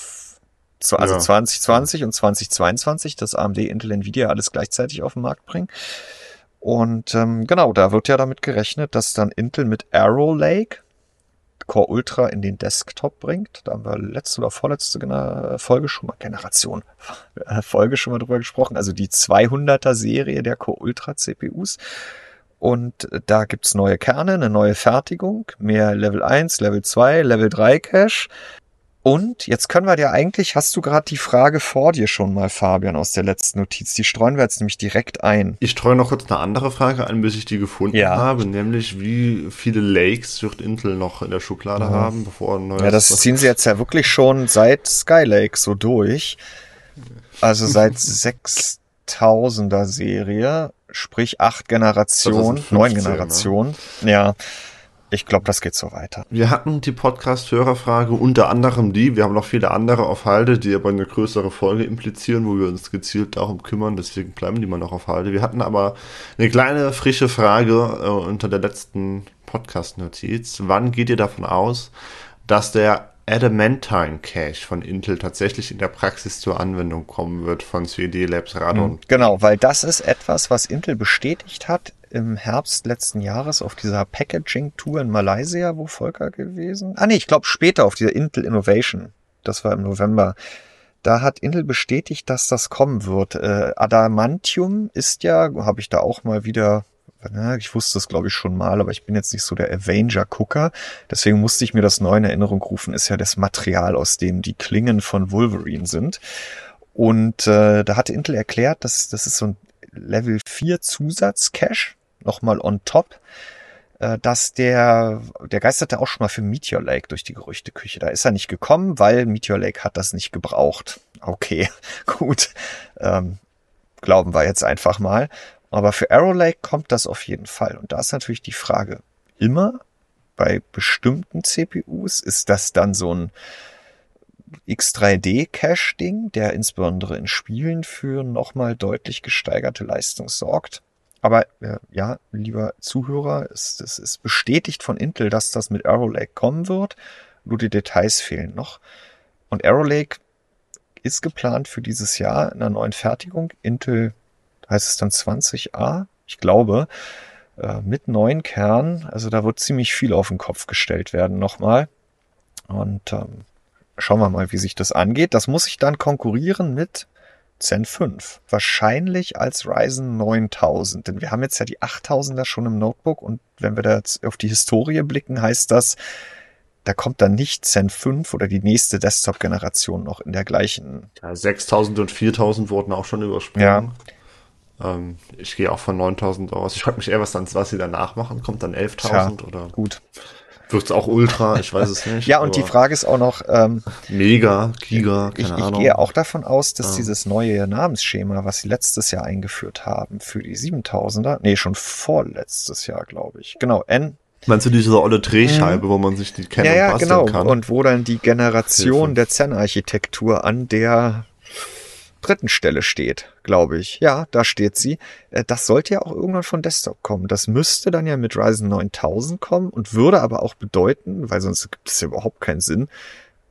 also ja. 2020 und 2022, dass AMD, Intel, Nvidia alles gleichzeitig auf den Markt bringen. Und ähm, genau, da wird ja damit gerechnet, dass dann Intel mit Arrow Lake Core Ultra in den Desktop bringt. Da haben wir letzte oder vorletzte Folge schon mal, Generation, äh, Folge schon mal drüber gesprochen. Also die 200er Serie der Core Ultra CPUs. Und da gibt's neue Kerne, eine neue Fertigung, mehr Level 1, Level 2, Level 3 Cache. Und jetzt können wir dir eigentlich, hast du gerade die Frage vor dir schon mal, Fabian, aus der letzten Notiz. Die streuen wir jetzt nämlich direkt ein. Ich streue noch kurz eine andere Frage ein, bis ich die gefunden ja. habe, nämlich wie viele Lakes wird Intel noch in der Schublade ja. haben, bevor ein neues... Ja, das ziehen sie jetzt ja wirklich schon seit Skylake so durch. Also seit 6000er Serie, sprich acht Generationen, neun Generationen. Ne? Ja. Ich glaube, das geht so weiter. Wir hatten die Podcast-Hörerfrage unter anderem die, wir haben noch viele andere auf Halde, die aber eine größere Folge implizieren, wo wir uns gezielt darum kümmern, deswegen bleiben die mal noch auf Halde. Wir hatten aber eine kleine frische Frage äh, unter der letzten Podcast-Notiz. Wann geht ihr davon aus, dass der Adamantine Cache von Intel tatsächlich in der Praxis zur Anwendung kommen wird von CD Labs Radon. Genau, weil das ist etwas, was Intel bestätigt hat im Herbst letzten Jahres auf dieser Packaging-Tour in Malaysia, wo Volker gewesen? Ah nee, ich glaube später auf dieser Intel Innovation. Das war im November. Da hat Intel bestätigt, dass das kommen wird. Äh, Adamantium ist ja, habe ich da auch mal wieder ich wusste es glaube ich schon mal, aber ich bin jetzt nicht so der Avenger-Gucker. Deswegen musste ich mir das neu in Erinnerung rufen, ist ja das Material, aus dem die Klingen von Wolverine sind. Und äh, da hatte Intel erklärt, dass das ist so ein Level 4 Zusatz-Cache, nochmal on top, äh, dass der, der geisterte auch schon mal für Meteor Lake durch die Gerüchteküche. Da ist er nicht gekommen, weil Meteor Lake hat das nicht gebraucht. Okay, gut. Ähm, glauben wir jetzt einfach mal. Aber für Arrow Lake kommt das auf jeden Fall. Und da ist natürlich die Frage, immer bei bestimmten CPUs ist das dann so ein X3D-Cache-Ding, der insbesondere in Spielen für nochmal deutlich gesteigerte Leistung sorgt. Aber äh, ja, lieber Zuhörer, es, es ist bestätigt von Intel, dass das mit Arrow Lake kommen wird. Nur die Details fehlen noch. Und Arrow Lake ist geplant für dieses Jahr in einer neuen Fertigung. Intel heißt es dann 20a, ich glaube, äh, mit neuen Kernen. Also da wird ziemlich viel auf den Kopf gestellt werden nochmal. Und ähm, schauen wir mal, wie sich das angeht. Das muss ich dann konkurrieren mit Zen 5. Wahrscheinlich als Ryzen 9000. Denn wir haben jetzt ja die 8000er schon im Notebook und wenn wir da jetzt auf die Historie blicken, heißt das, da kommt dann nicht Zen 5 oder die nächste Desktop-Generation noch in der gleichen. Ja, 6000 und 4000 wurden auch schon übersprungen. Ja. Ähm, ich gehe auch von 9000 aus. Ich frage mich eher, was dann, was sie danach machen. Kommt dann 11.000 oder? Gut. Wird's auch Ultra? Ich weiß es nicht. ja, und die Frage ist auch noch, ähm, Mega, Giga, keine ich, Ahnung. Ich gehe auch davon aus, dass ah. dieses neue Namensschema, was sie letztes Jahr eingeführt haben für die 7000er, nee, schon vorletztes Jahr, glaube ich. Genau, N Meinst du diese olle Drehscheibe, mhm. wo man sich die kennen ja, ja, und genau. kann? Und wo dann die Generation Hilfe. der Zen-Architektur an der dritten Stelle steht, glaube ich. Ja, da steht sie. Äh, das sollte ja auch irgendwann von Desktop kommen. Das müsste dann ja mit Ryzen 9000 kommen und würde aber auch bedeuten, weil sonst gibt es ja überhaupt keinen Sinn.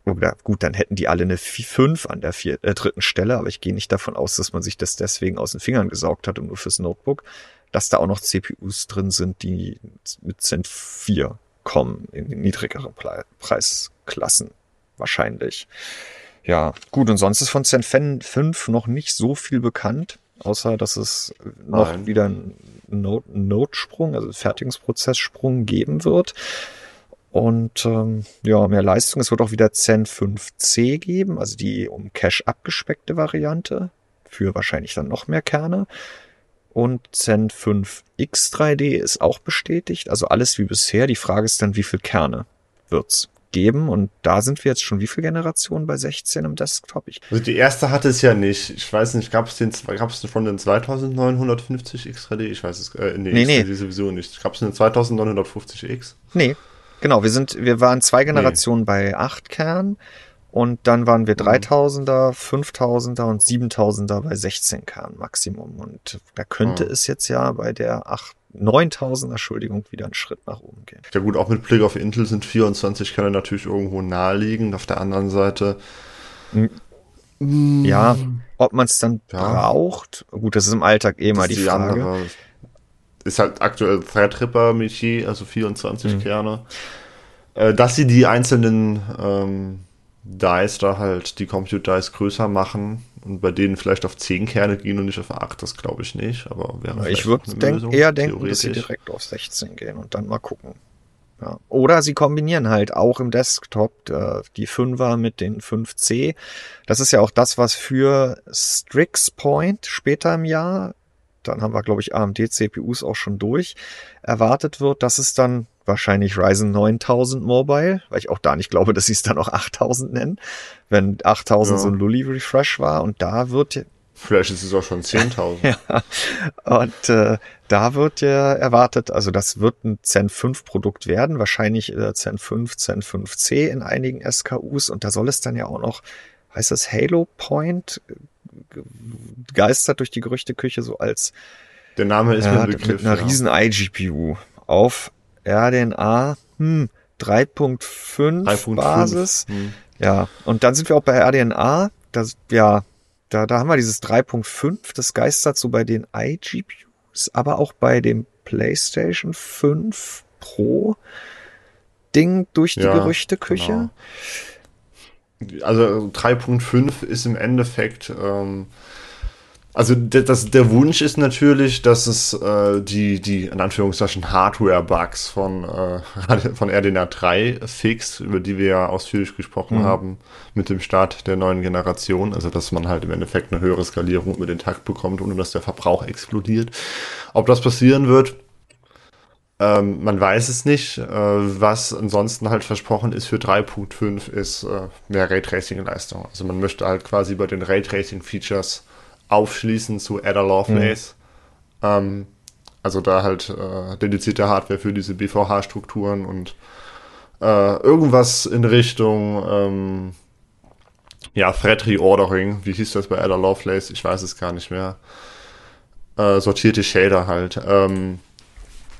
Oder gut, dann hätten die alle eine 5 an der vier, äh, dritten Stelle, aber ich gehe nicht davon aus, dass man sich das deswegen aus den Fingern gesaugt hat und nur fürs Notebook, dass da auch noch CPUs drin sind, die mit Zen 4 kommen in niedrigeren Preisklassen. Wahrscheinlich. Ja, gut, und sonst ist von Zenfen 5 noch nicht so viel bekannt, außer dass es noch Nein. wieder einen Node-Sprung, also Fertigungsprozesssprung geben wird. Und ähm, ja, mehr Leistung. Es wird auch wieder Zen 5C geben, also die um Cache abgespeckte Variante für wahrscheinlich dann noch mehr Kerne. Und Zen 5 X3D ist auch bestätigt, also alles wie bisher. Die Frage ist dann, wie viel Kerne wird's? Geben. Und da sind wir jetzt schon wie viele Generationen bei 16 im Desktop? Ich also die erste hatte es ja nicht. Ich weiß nicht, gab es den, gab es von den 2950 X3D? Ich weiß es, äh, nee, nee, nee. sowieso nicht. Gab es den 2950X? Nee, genau. Wir sind, wir waren zwei Generationen nee. bei 8 Kern. Und dann waren wir 3000er, 5000er und 7000er bei 16 Kern Maximum. Und da könnte mhm. es jetzt ja bei der 8 9000, Entschuldigung, wieder einen Schritt nach oben gehen. Ja gut, auch mit Blick auf Intel sind 24 Kerne natürlich irgendwo naheliegend. Auf der anderen Seite. Hm. Ja, ob man es dann ja. braucht, gut, das ist im Alltag eh mal die, die, Frage. Andere. Ist halt aktuell Threadripper Michi, also 24 mhm. Kerne. Äh, dass sie die einzelnen ähm, Dice da halt, die Compute Dice größer machen, und bei denen vielleicht auf 10 Kerne gehen und nicht auf 8, das glaube ich nicht. Aber wäre Ich würde denk, eher denken, dass sie direkt auf 16 gehen und dann mal gucken. Ja. Oder sie kombinieren halt auch im Desktop äh, die 5er mit den 5C. Das ist ja auch das, was für Strix Point später im Jahr, dann haben wir, glaube ich, AMD-CPUs auch schon durch, erwartet wird, dass es dann wahrscheinlich Ryzen 9000 Mobile, weil ich auch da nicht glaube, dass sie es dann auch 8000 nennen, wenn 8000 ja. so ein Lully-Refresh war und da wird Vielleicht ist es auch schon 10.000. ja. Und äh, da wird ja erwartet, also das wird ein Zen 5 Produkt werden, wahrscheinlich äh, Zen 5, Zen 5C in einigen SKUs und da soll es dann ja auch noch, heißt das Halo Point, geistert durch die Gerüchteküche so als der Name ist ja, mir Begriff, mit einer ja. riesen iGPU auf RDNA hm, 3.5 Basis. Hm. Ja, und dann sind wir auch bei RDNA. Das, ja, da, da haben wir dieses 3.5, das geistert so bei den iGPUs, aber auch bei dem PlayStation 5 Pro Ding durch die ja, Gerüchteküche. Genau. Also 3.5 ist im Endeffekt ähm, also der, das, der Wunsch ist natürlich, dass es äh, die, die in Anführungszeichen Hardware-Bugs von, äh, von RDNA 3 fixt, über die wir ja ausführlich gesprochen mhm. haben mit dem Start der neuen Generation. Also dass man halt im Endeffekt eine höhere Skalierung über den Takt bekommt, ohne dass der Verbrauch explodiert. Ob das passieren wird, ähm, man weiß es nicht. Äh, was ansonsten halt versprochen ist für 3.5 ist äh, mehr Raytracing-Leistung. Also man möchte halt quasi bei den Raytracing-Features aufschließen zu Ada Lovelace. Mhm. Ähm, also da halt äh, dedizierte Hardware für diese BVH-Strukturen und äh, irgendwas in Richtung ähm, ja, Thread Reordering, wie hieß das bei Ada Lovelace? Ich weiß es gar nicht mehr. Äh, sortierte Shader halt. Ähm,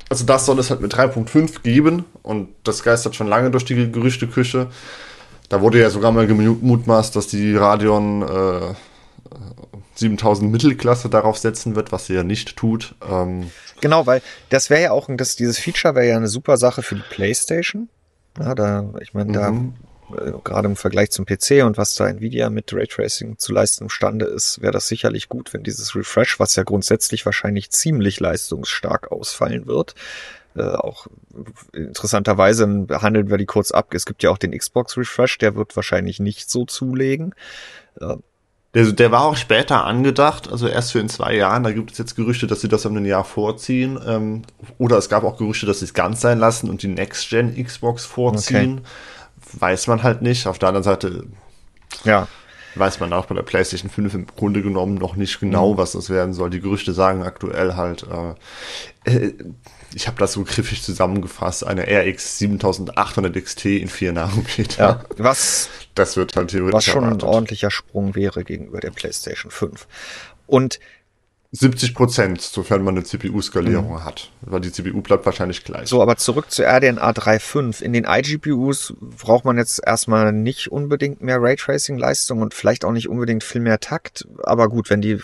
also das soll es halt mit 3.5 geben und das geistert schon lange durch die Gerüchteküche. Da wurde ja sogar mal gemutmaßt, dass die Radeon äh, 7000 Mittelklasse darauf setzen wird, was sie ja nicht tut. Ähm genau, weil das wäre ja auch, das, dieses Feature wäre ja eine super Sache für die PlayStation. Ja, da, ich meine, da mhm. äh, gerade im Vergleich zum PC und was da Nvidia mit Raytracing zu leisten imstande ist, wäre das sicherlich gut, wenn dieses Refresh, was ja grundsätzlich wahrscheinlich ziemlich leistungsstark ausfallen wird, äh, auch interessanterweise behandeln wir die kurz ab. Es gibt ja auch den Xbox Refresh, der wird wahrscheinlich nicht so zulegen. Äh, der, der war auch später angedacht, also erst für in zwei Jahren. Da gibt es jetzt Gerüchte, dass sie das um ein Jahr vorziehen. Ähm, oder es gab auch Gerüchte, dass sie es ganz sein lassen und die Next-Gen Xbox vorziehen. Okay. Weiß man halt nicht. Auf der anderen Seite ja. weiß man auch bei der PlayStation 5 im Grunde genommen noch nicht genau, mhm. was das werden soll. Die Gerüchte sagen aktuell halt, äh, äh ich habe das so griffig zusammengefasst, eine RX 7800 XT in 4 Nanometer. Ja, was das wird halt theoretisch Was schon erwartet. ein ordentlicher Sprung wäre gegenüber der PlayStation 5. Und 70 Prozent, sofern man eine CPU-Skalierung mhm. hat. Weil die CPU bleibt wahrscheinlich gleich. So, aber zurück zu RDNA 3.5. In den iGPUs braucht man jetzt erstmal nicht unbedingt mehr Raytracing-Leistung und vielleicht auch nicht unbedingt viel mehr Takt. Aber gut, wenn die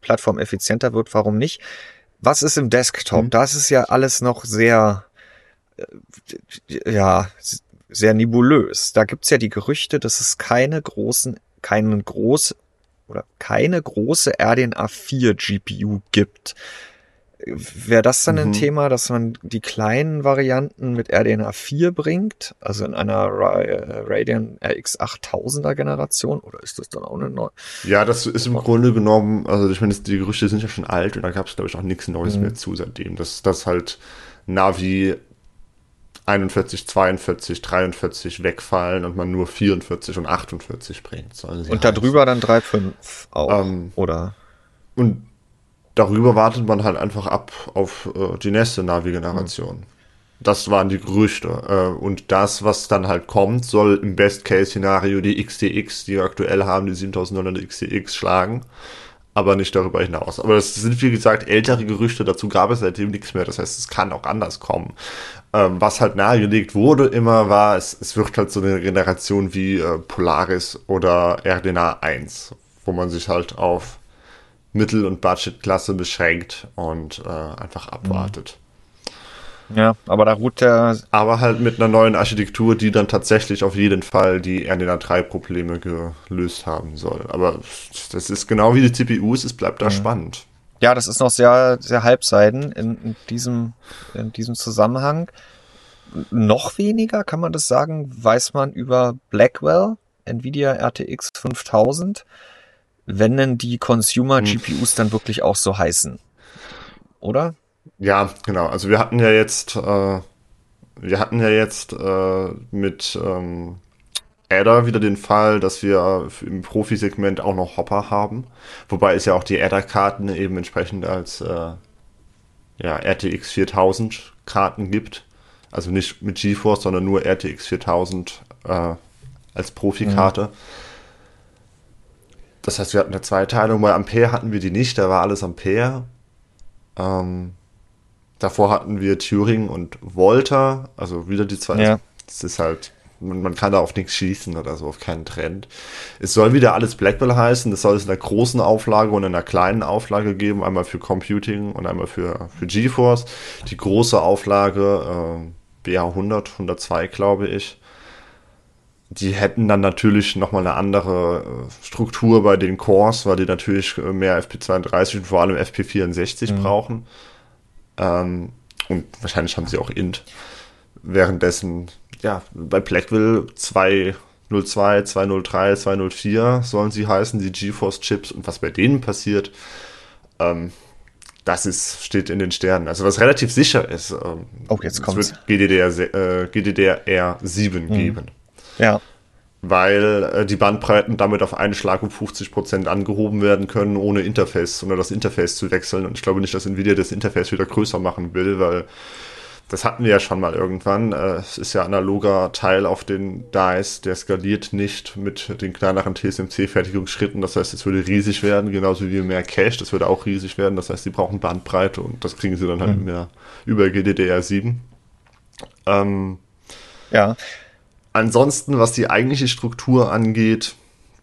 Plattform effizienter wird, warum nicht? Was ist im Desktop? Mhm. Das ist ja alles noch sehr, äh, ja, sehr nebulös. Da gibt's ja die Gerüchte, dass es keine großen, keinen groß oder keine große RDNA 4 GPU gibt. Wäre das dann mhm. ein Thema, dass man die kleinen Varianten mit RDNA 4 bringt, also in einer äh, Radeon RX 8000er Generation, oder ist das dann auch eine neue? Ja, das ist im Grunde genommen, also ich meine, die Gerüchte sind ja schon alt und da gab es, glaube ich, auch nichts Neues mhm. mehr zu seitdem. Dass das halt Navi 41, 42, 43 wegfallen und man nur 44 und 48 bringt. Und darüber dann 3,5 auch, ähm, oder? Und darüber wartet man halt einfach ab auf äh, die nächste Navi-Generation. Mhm. Das waren die Gerüchte. Äh, und das, was dann halt kommt, soll im Best-Case-Szenario die XTX, die wir aktuell haben, die 7900 XTX schlagen aber nicht darüber hinaus. Aber das sind, wie gesagt, ältere Gerüchte, dazu gab es seitdem nichts mehr. Das heißt, es kann auch anders kommen. Ähm, was halt nahegelegt wurde immer, war, es, es wird halt so eine Generation wie äh, Polaris oder RDNA 1, wo man sich halt auf Mittel- und Budgetklasse beschränkt und äh, einfach abwartet. Ja, aber da ruht der. Aber halt mit einer neuen Architektur, die dann tatsächlich auf jeden Fall die RDNA 3 Probleme gelöst haben soll. Aber das ist genau wie die CPUs, es bleibt da ja. spannend. Ja, das ist noch sehr, sehr halbseiden in, in diesem, in diesem Zusammenhang. Noch weniger, kann man das sagen, weiß man über Blackwell, Nvidia RTX 5000, wenn denn die Consumer GPUs dann wirklich auch so heißen. Oder? Ja, genau. Also wir hatten ja jetzt, äh, wir hatten ja jetzt äh, mit ähm, Adder wieder den Fall, dass wir im Profisegment auch noch Hopper haben. Wobei es ja auch die Adder-Karten eben entsprechend als äh, ja, RTX 4000 Karten gibt. Also nicht mit GeForce, sondern nur RTX 4000 äh, als Profikarte. Mhm. Das heißt, wir hatten eine Zweiteilung. Bei Ampere hatten wir die nicht, da war alles Ampere. Ähm, Davor hatten wir Turing und Volta, also wieder die zwei. Ja. Das ist halt man, man kann da auf nichts schießen oder so, auf keinen Trend. Es soll wieder alles Blackwell heißen. Das soll es in einer großen Auflage und in einer kleinen Auflage geben. Einmal für Computing und einmal für, für GeForce. Die große Auflage, äh, BA100, 102 glaube ich. Die hätten dann natürlich nochmal eine andere äh, Struktur bei den Cores, weil die natürlich äh, mehr FP32 und vor allem FP64 mhm. brauchen. Ähm, und wahrscheinlich haben sie auch int. Währenddessen, ja, bei Blackwell 202, 203, 204 sollen sie heißen, die GeForce-Chips und was bei denen passiert, ähm, das ist, steht in den Sternen. Also was relativ sicher ist, ähm, oh, jetzt kommt's. es wird GDDR, äh, GDDR 7 mhm. geben. Ja. Weil äh, die Bandbreiten damit auf einen Schlag um 50% angehoben werden können, ohne Interface, oder das Interface zu wechseln. Und ich glaube nicht, dass Nvidia das Interface wieder größer machen will, weil das hatten wir ja schon mal irgendwann. Äh, es ist ja analoger Teil auf den Dice, der skaliert nicht mit den kleineren TSMC-Fertigungsschritten. Das heißt, es würde riesig werden, genauso wie mehr Cache, das würde auch riesig werden. Das heißt, sie brauchen Bandbreite und das kriegen sie dann halt mhm. mehr über GDDR7. Ähm, ja. Ansonsten, was die eigentliche Struktur angeht,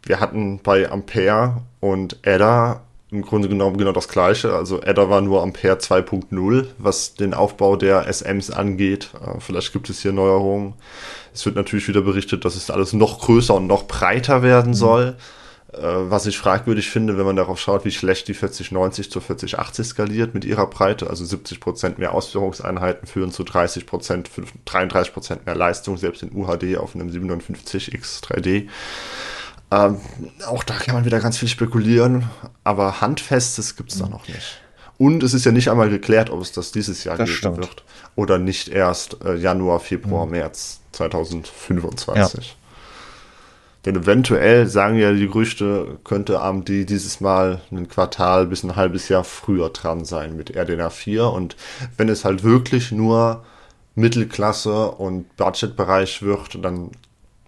wir hatten bei Ampere und Ada im Grunde genommen genau das gleiche. Also Adder war nur Ampere 2.0, was den Aufbau der SMs angeht. Äh, vielleicht gibt es hier Neuerungen. Es wird natürlich wieder berichtet, dass es alles noch größer und noch breiter werden mhm. soll. Äh, was ich fragwürdig finde, wenn man darauf schaut, wie schlecht die 4090 zur 4080 skaliert mit ihrer Breite. Also 70% mehr Ausführungseinheiten führen zu 30%, 33% mehr Leistung, selbst in UHD auf einem 57X 3D. Ähm, auch da kann man wieder ganz viel spekulieren, aber Handfestes gibt es da noch nicht. Und es ist ja nicht einmal geklärt, ob es das dieses Jahr das geben wird oder nicht erst äh, Januar, Februar, mhm. März 2025. Ja. Denn eventuell sagen ja die Gerüchte, könnte AMD dieses Mal ein Quartal bis ein halbes Jahr früher dran sein mit RDNA 4. Und wenn es halt wirklich nur Mittelklasse und Budgetbereich wird, dann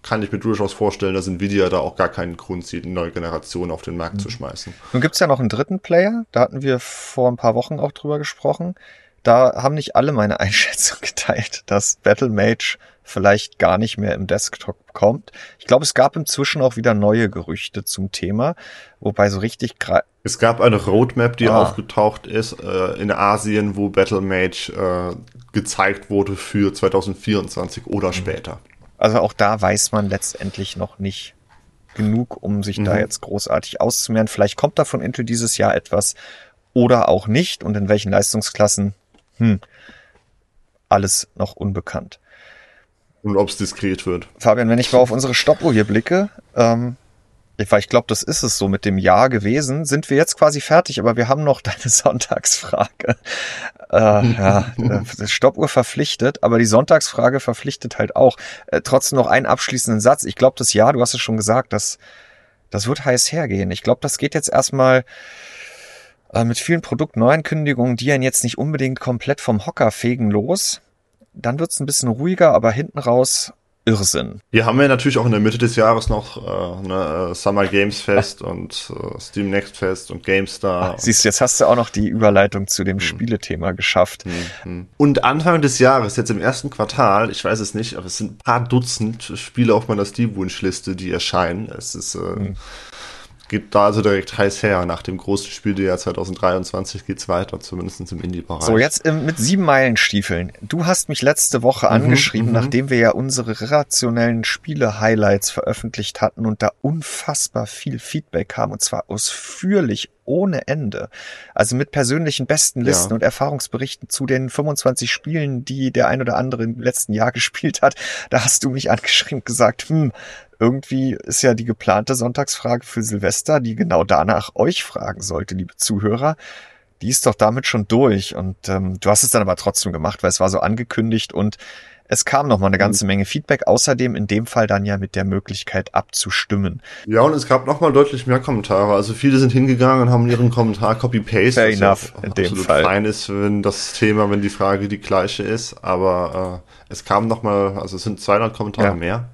kann ich mir durchaus vorstellen, dass Nvidia da auch gar keinen Grund sieht, eine neue Generation auf den Markt mhm. zu schmeißen. Nun gibt's ja noch einen dritten Player, da hatten wir vor ein paar Wochen auch drüber gesprochen. Da haben nicht alle meine Einschätzung geteilt, dass Battle Mage vielleicht gar nicht mehr im Desktop kommt. Ich glaube, es gab inzwischen auch wieder neue Gerüchte zum Thema, wobei so richtig es gab eine Roadmap, die ah. aufgetaucht ist äh, in Asien, wo Battle Mage äh, gezeigt wurde für 2024 oder mhm. später. Also auch da weiß man letztendlich noch nicht genug, um sich mhm. da jetzt großartig auszumehren. Vielleicht kommt da von Intel dieses Jahr etwas oder auch nicht und in welchen Leistungsklassen, hm, alles noch unbekannt. Und ob es diskret wird. Fabian, wenn ich mal auf unsere Stoppuhr hier blicke, ähm, weil ich glaube, das ist es so mit dem Jahr gewesen, sind wir jetzt quasi fertig, aber wir haben noch deine Sonntagsfrage. Äh, ja, äh, Stoppuhr verpflichtet, aber die Sonntagsfrage verpflichtet halt auch. Äh, trotzdem noch einen abschließenden Satz. Ich glaube, das Jahr, du hast es schon gesagt, das, das wird heiß hergehen. Ich glaube, das geht jetzt erstmal äh, mit vielen Produktneuankündigungen, die einen jetzt nicht unbedingt komplett vom Hocker fegen los. Dann wird's ein bisschen ruhiger, aber hinten raus Irrsinn. Hier haben wir natürlich auch in der Mitte des Jahres noch äh, ne, Summer Games Fest und äh, Steam Next Fest und GameStar. Ach, siehst du, jetzt hast du auch noch die Überleitung zu dem hm. Spielethema geschafft. Hm, hm. Und Anfang des Jahres, jetzt im ersten Quartal, ich weiß es nicht, aber es sind ein paar Dutzend Spiele auf meiner Steam-Wunschliste, die erscheinen. Es ist äh, hm geht da also direkt heiß her. Nach dem großen Spieljahr 2023 geht's weiter, zumindest im Indie-Bereich. So, jetzt äh, mit sieben Meilenstiefeln. Du hast mich letzte Woche mhm, angeschrieben, mhm. nachdem wir ja unsere relationellen Spiele-Highlights veröffentlicht hatten und da unfassbar viel Feedback kam und zwar ausführlich ohne Ende. Also mit persönlichen besten Listen ja. und Erfahrungsberichten zu den 25 Spielen, die der ein oder andere im letzten Jahr gespielt hat. Da hast du mich angeschrieben gesagt, hm, irgendwie ist ja die geplante Sonntagsfrage für Silvester, die genau danach euch fragen sollte, liebe Zuhörer. Die ist doch damit schon durch. Und ähm, du hast es dann aber trotzdem gemacht, weil es war so angekündigt und es kam noch mal eine ganze Menge Feedback, außerdem in dem Fall dann ja mit der Möglichkeit abzustimmen. Ja, und es gab noch mal deutlich mehr Kommentare. Also viele sind hingegangen und haben ihren Kommentar copy-paste. Fair enough, ja in dem Fall. fein ist, wenn das Thema, wenn die Frage die gleiche ist. Aber äh, es kam noch mal, also es sind 200 Kommentare ja. mehr.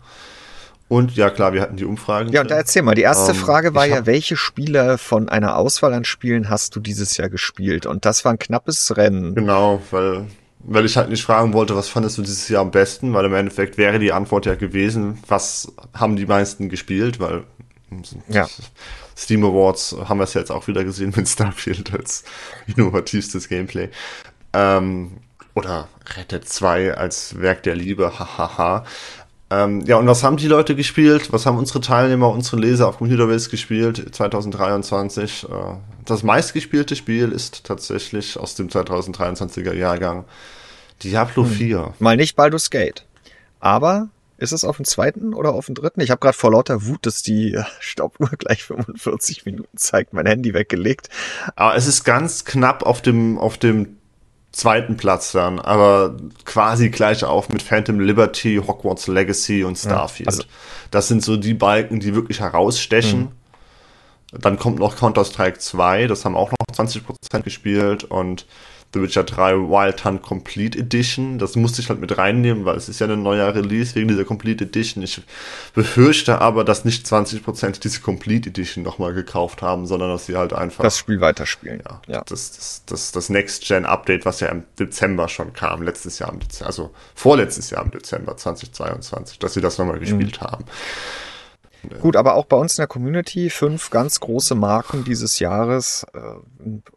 Und ja, klar, wir hatten die Umfragen. Ja, und da erzähl mal, die erste ähm, Frage war ja, welche Spiele von einer Auswahl an Spielen hast du dieses Jahr gespielt? Und das war ein knappes Rennen. Genau, weil weil ich halt nicht fragen wollte, was fandest du dieses Jahr am besten, weil im Endeffekt wäre die Antwort ja gewesen, was haben die meisten gespielt, weil ja. Steam Awards haben wir es jetzt auch wieder gesehen mit Starfield als innovativstes Gameplay. Ähm, oder Rettet 2 als Werk der Liebe, hahaha. Ähm, ja, und was haben die Leute gespielt? Was haben unsere Teilnehmer, unsere Leser auf Computerwills gespielt 2023? Äh, das meistgespielte Spiel ist tatsächlich aus dem 2023er Jahrgang Diablo hm. 4. Mal nicht Baldur's Gate. Aber ist es auf dem zweiten oder auf dem dritten? Ich habe gerade vor lauter Wut, dass die Stoppuhr gleich 45 Minuten zeigt, mein Handy weggelegt. Aber es ist ganz knapp auf dem, auf dem zweiten Platz dann, aber quasi gleich auf mit Phantom Liberty, Hogwarts Legacy und Starfield. Ja, also, das sind so die Balken, die wirklich herausstechen. Mhm. Dann kommt noch Counter-Strike 2, das haben auch noch 20% gespielt und The Witcher 3 Wild Hunt Complete Edition. Das musste ich halt mit reinnehmen, weil es ist ja ein neuer Release wegen dieser Complete Edition. Ich befürchte aber, dass nicht 20% diese Complete Edition nochmal gekauft haben, sondern dass sie halt einfach das Spiel weiterspielen. Ja, ja. Das, das, das, das Next-Gen-Update, was ja im Dezember schon kam, letztes Jahr im Dezember, also vorletztes Jahr im Dezember 2022, dass sie das nochmal gespielt mhm. haben. Gut, aber auch bei uns in der Community fünf ganz große Marken dieses Jahres äh,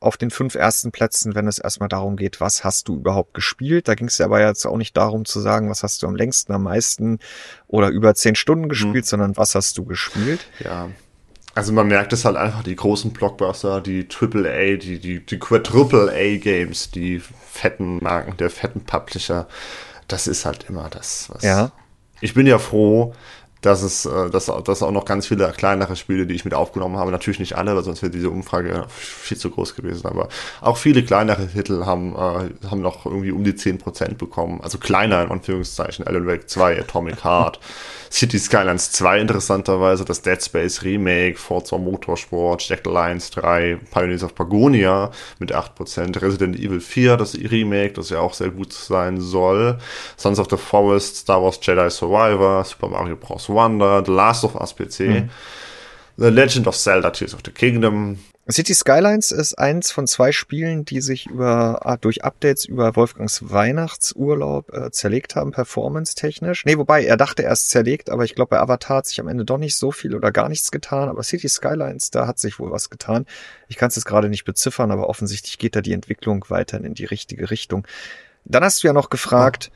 auf den fünf ersten Plätzen, wenn es erstmal darum geht, was hast du überhaupt gespielt. Da ging es ja aber jetzt auch nicht darum zu sagen, was hast du am längsten, am meisten oder über zehn Stunden gespielt, hm. sondern was hast du gespielt. Ja. Also man merkt es halt einfach, die großen Blockbuster, die Triple A, die, die, die Quadruple A Games, die fetten Marken, der fetten Publisher, das ist halt immer das, was. Ja. Ich bin ja froh, dass es, äh, dass, dass auch noch ganz viele kleinere Spiele, die ich mit aufgenommen habe, natürlich nicht alle, weil sonst wäre diese Umfrage viel zu groß gewesen, aber auch viele kleinere Titel haben, äh, haben noch irgendwie um die 10% bekommen, also kleiner in Anführungszeichen, Alan Wake 2, Atomic Heart, City Skylines 2 interessanterweise, das Dead Space Remake, Forza Motorsport, Jack Lions 3, Pioneers of Pagonia mit 8%, Resident Evil 4, das Remake, das ja auch sehr gut sein soll, Sons of the Forest, Star Wars Jedi Survivor, Super Mario Bros. Wonder, The Last of Us PC, mhm. The Legend of Zelda Tears of the Kingdom, City Skylines ist eins von zwei Spielen, die sich über ah, durch Updates über Wolfgangs Weihnachtsurlaub äh, zerlegt haben, performance-technisch. Nee, wobei, er dachte erst zerlegt, aber ich glaube, bei Avatar hat sich am Ende doch nicht so viel oder gar nichts getan. Aber City Skylines, da hat sich wohl was getan. Ich kann es jetzt gerade nicht beziffern, aber offensichtlich geht da die Entwicklung weiterhin in die richtige Richtung. Dann hast du ja noch gefragt,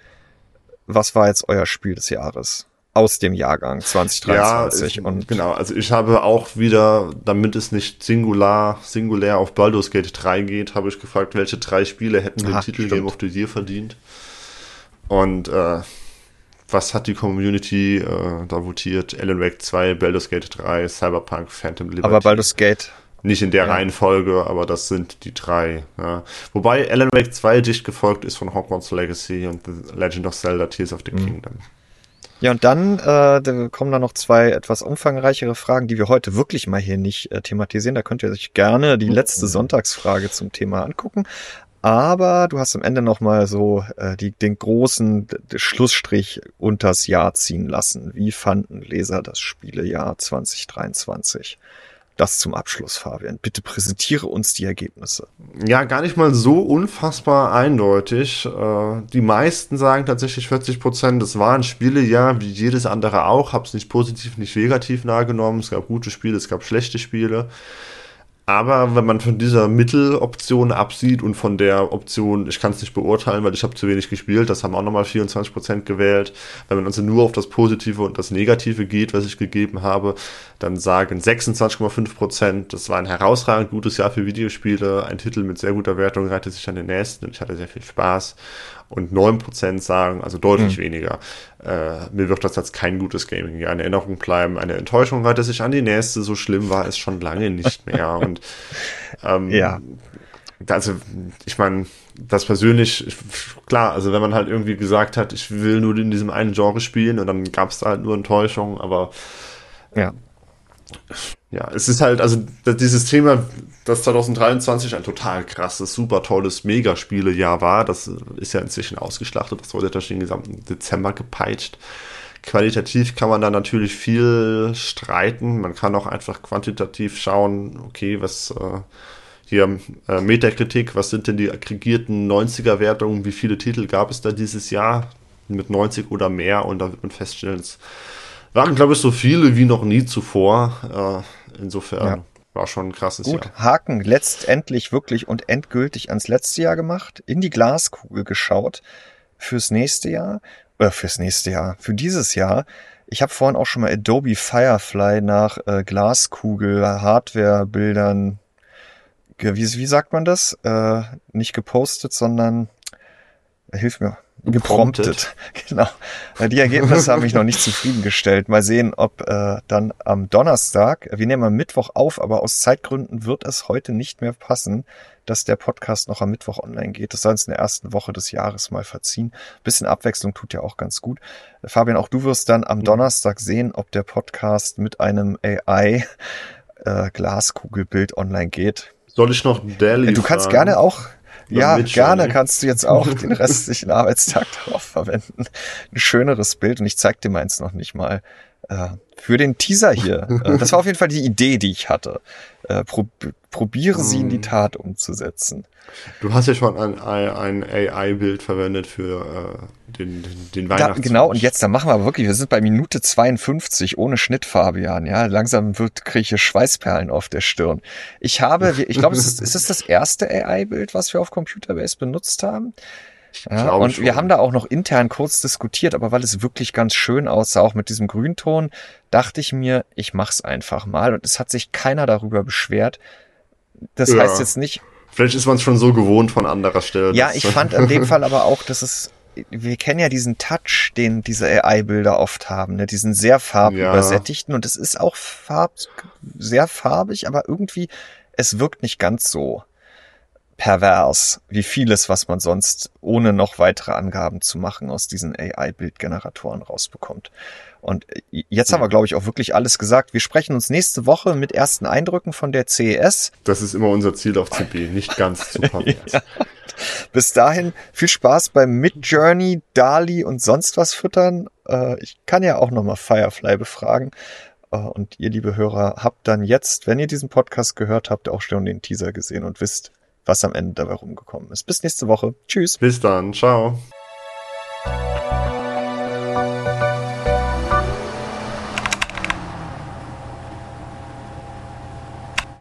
was war jetzt euer Spiel des Jahres? Aus dem Jahrgang 2023. Ja, und genau, also ich habe auch wieder, damit es nicht singular, singulär auf Baldur's Gate 3 geht, habe ich gefragt, welche drei Spiele hätten den Aha, Titel stimmt. Game of the Year verdient. Und äh, was hat die Community äh, da votiert? Alan Wake 2, Baldur's Gate 3, Cyberpunk, Phantom Liberty. Aber Baldur's Gate nicht in der ja. Reihenfolge, aber das sind die drei. Ja. Wobei Alan Wake 2 dicht gefolgt ist von Hogwarts Legacy und The Legend of Zelda Tears of the mhm. Kingdom. Ja, und dann äh, da kommen da noch zwei etwas umfangreichere Fragen, die wir heute wirklich mal hier nicht äh, thematisieren. Da könnt ihr euch gerne die letzte Sonntagsfrage zum Thema angucken. Aber du hast am Ende nochmal so äh, die, den großen Schlussstrich unters Jahr ziehen lassen. Wie fanden Leser das Spielejahr 2023? Das zum Abschluss, Fabian. Bitte präsentiere uns die Ergebnisse. Ja, gar nicht mal so unfassbar eindeutig. Äh, die meisten sagen tatsächlich 40 Prozent, das war ein Spielejahr wie jedes andere auch. Hab's nicht positiv, nicht negativ nahegenommen. Es gab gute Spiele, es gab schlechte Spiele. Aber wenn man von dieser Mitteloption absieht und von der Option, ich kann es nicht beurteilen, weil ich habe zu wenig gespielt, das haben auch nochmal 24% gewählt. Wenn man also nur auf das Positive und das Negative geht, was ich gegeben habe, dann sagen 26,5%, das war ein herausragend gutes Jahr für Videospiele, ein Titel mit sehr guter Wertung reitet sich an den nächsten und ich hatte sehr viel Spaß und 9% sagen, also deutlich mhm. weniger, äh, mir wird das als kein gutes Gaming in Erinnerung bleiben. Eine Enttäuschung hatte sich an die nächste, so schlimm war es schon lange nicht mehr. und ähm, ja. Also, ich meine, das persönlich, klar, also wenn man halt irgendwie gesagt hat, ich will nur in diesem einen Genre spielen und dann gab es da halt nur Enttäuschung, aber ja ja, es ist halt, also dieses Thema, dass 2023 ein total krasses, super tolles Megaspielejahr war, das ist ja inzwischen ausgeschlachtet, das wurde durch den gesamten Dezember gepeitscht. Qualitativ kann man da natürlich viel streiten, man kann auch einfach quantitativ schauen, okay, was äh, hier äh, Metakritik, was sind denn die aggregierten 90er-Wertungen, wie viele Titel gab es da dieses Jahr? Mit 90 oder mehr und da wird man feststellen, es waren, glaube ich, so viele wie noch nie zuvor. Äh, insofern ja. war schon ein krasses Gut, Jahr. Haken letztendlich wirklich und endgültig ans letzte Jahr gemacht, in die Glaskugel geschaut fürs nächste Jahr, äh, fürs nächste Jahr, für dieses Jahr. Ich habe vorhin auch schon mal Adobe Firefly nach äh, Glaskugel, Hardware-Bildern, wie, wie sagt man das? Äh, nicht gepostet, sondern hilf mir gepromptet. Genau. Die Ergebnisse haben mich noch nicht zufriedengestellt. Mal sehen, ob äh, dann am Donnerstag, wir nehmen am Mittwoch auf, aber aus Zeitgründen wird es heute nicht mehr passen, dass der Podcast noch am Mittwoch online geht. Das soll uns in der ersten Woche des Jahres mal verziehen. bisschen Abwechslung tut ja auch ganz gut. Fabian, auch du wirst dann am mhm. Donnerstag sehen, ob der Podcast mit einem AI äh, Glaskugelbild online geht. Soll ich noch Daily? Du kannst gerne auch ja, gerne kannst du jetzt auch den restlichen Arbeitstag darauf verwenden. Ein schöneres Bild und ich zeig dir meins noch nicht mal. Äh, für den Teaser hier. Äh, das war auf jeden Fall die Idee, die ich hatte. Äh, prob probiere sie in die hm. Tat umzusetzen. Du hast ja schon ein, ein AI-Bild verwendet für äh, den, den, den Weihnachts. Da, genau, und jetzt, da machen wir aber wirklich, wir sind bei Minute 52 ohne Schnitt, Fabian. Ja, langsam wird, kriege ich hier Schweißperlen auf der Stirn. Ich habe, ich glaube, es ist, ist es das erste AI-Bild, was wir auf Computerbase benutzt haben? Ja, und schon. wir haben da auch noch intern kurz diskutiert, aber weil es wirklich ganz schön aussah, auch mit diesem Grünton, dachte ich mir, ich mach's einfach mal. Und es hat sich keiner darüber beschwert. Das ja. heißt jetzt nicht, Vielleicht ist man es schon so gewohnt von anderer Stelle. Ja, ich fand in dem Fall aber auch, dass es, wir kennen ja diesen Touch, den diese AI-Bilder oft haben, ne? diesen sehr farbübersättigten ja. und es ist auch farb, sehr farbig, aber irgendwie, es wirkt nicht ganz so pervers wie vieles, was man sonst ohne noch weitere Angaben zu machen aus diesen AI-Bildgeneratoren rausbekommt. Und jetzt haben wir, glaube ich, auch wirklich alles gesagt. Wir sprechen uns nächste Woche mit ersten Eindrücken von der CES. Das ist immer unser Ziel auf CP, nicht ganz zu ja. Bis dahin viel Spaß beim Midjourney, Dali und sonst was füttern. Äh, ich kann ja auch nochmal Firefly befragen. Äh, und ihr, liebe Hörer, habt dann jetzt, wenn ihr diesen Podcast gehört habt, auch schon den Teaser gesehen und wisst, was am Ende dabei rumgekommen ist. Bis nächste Woche. Tschüss. Bis dann. Ciao.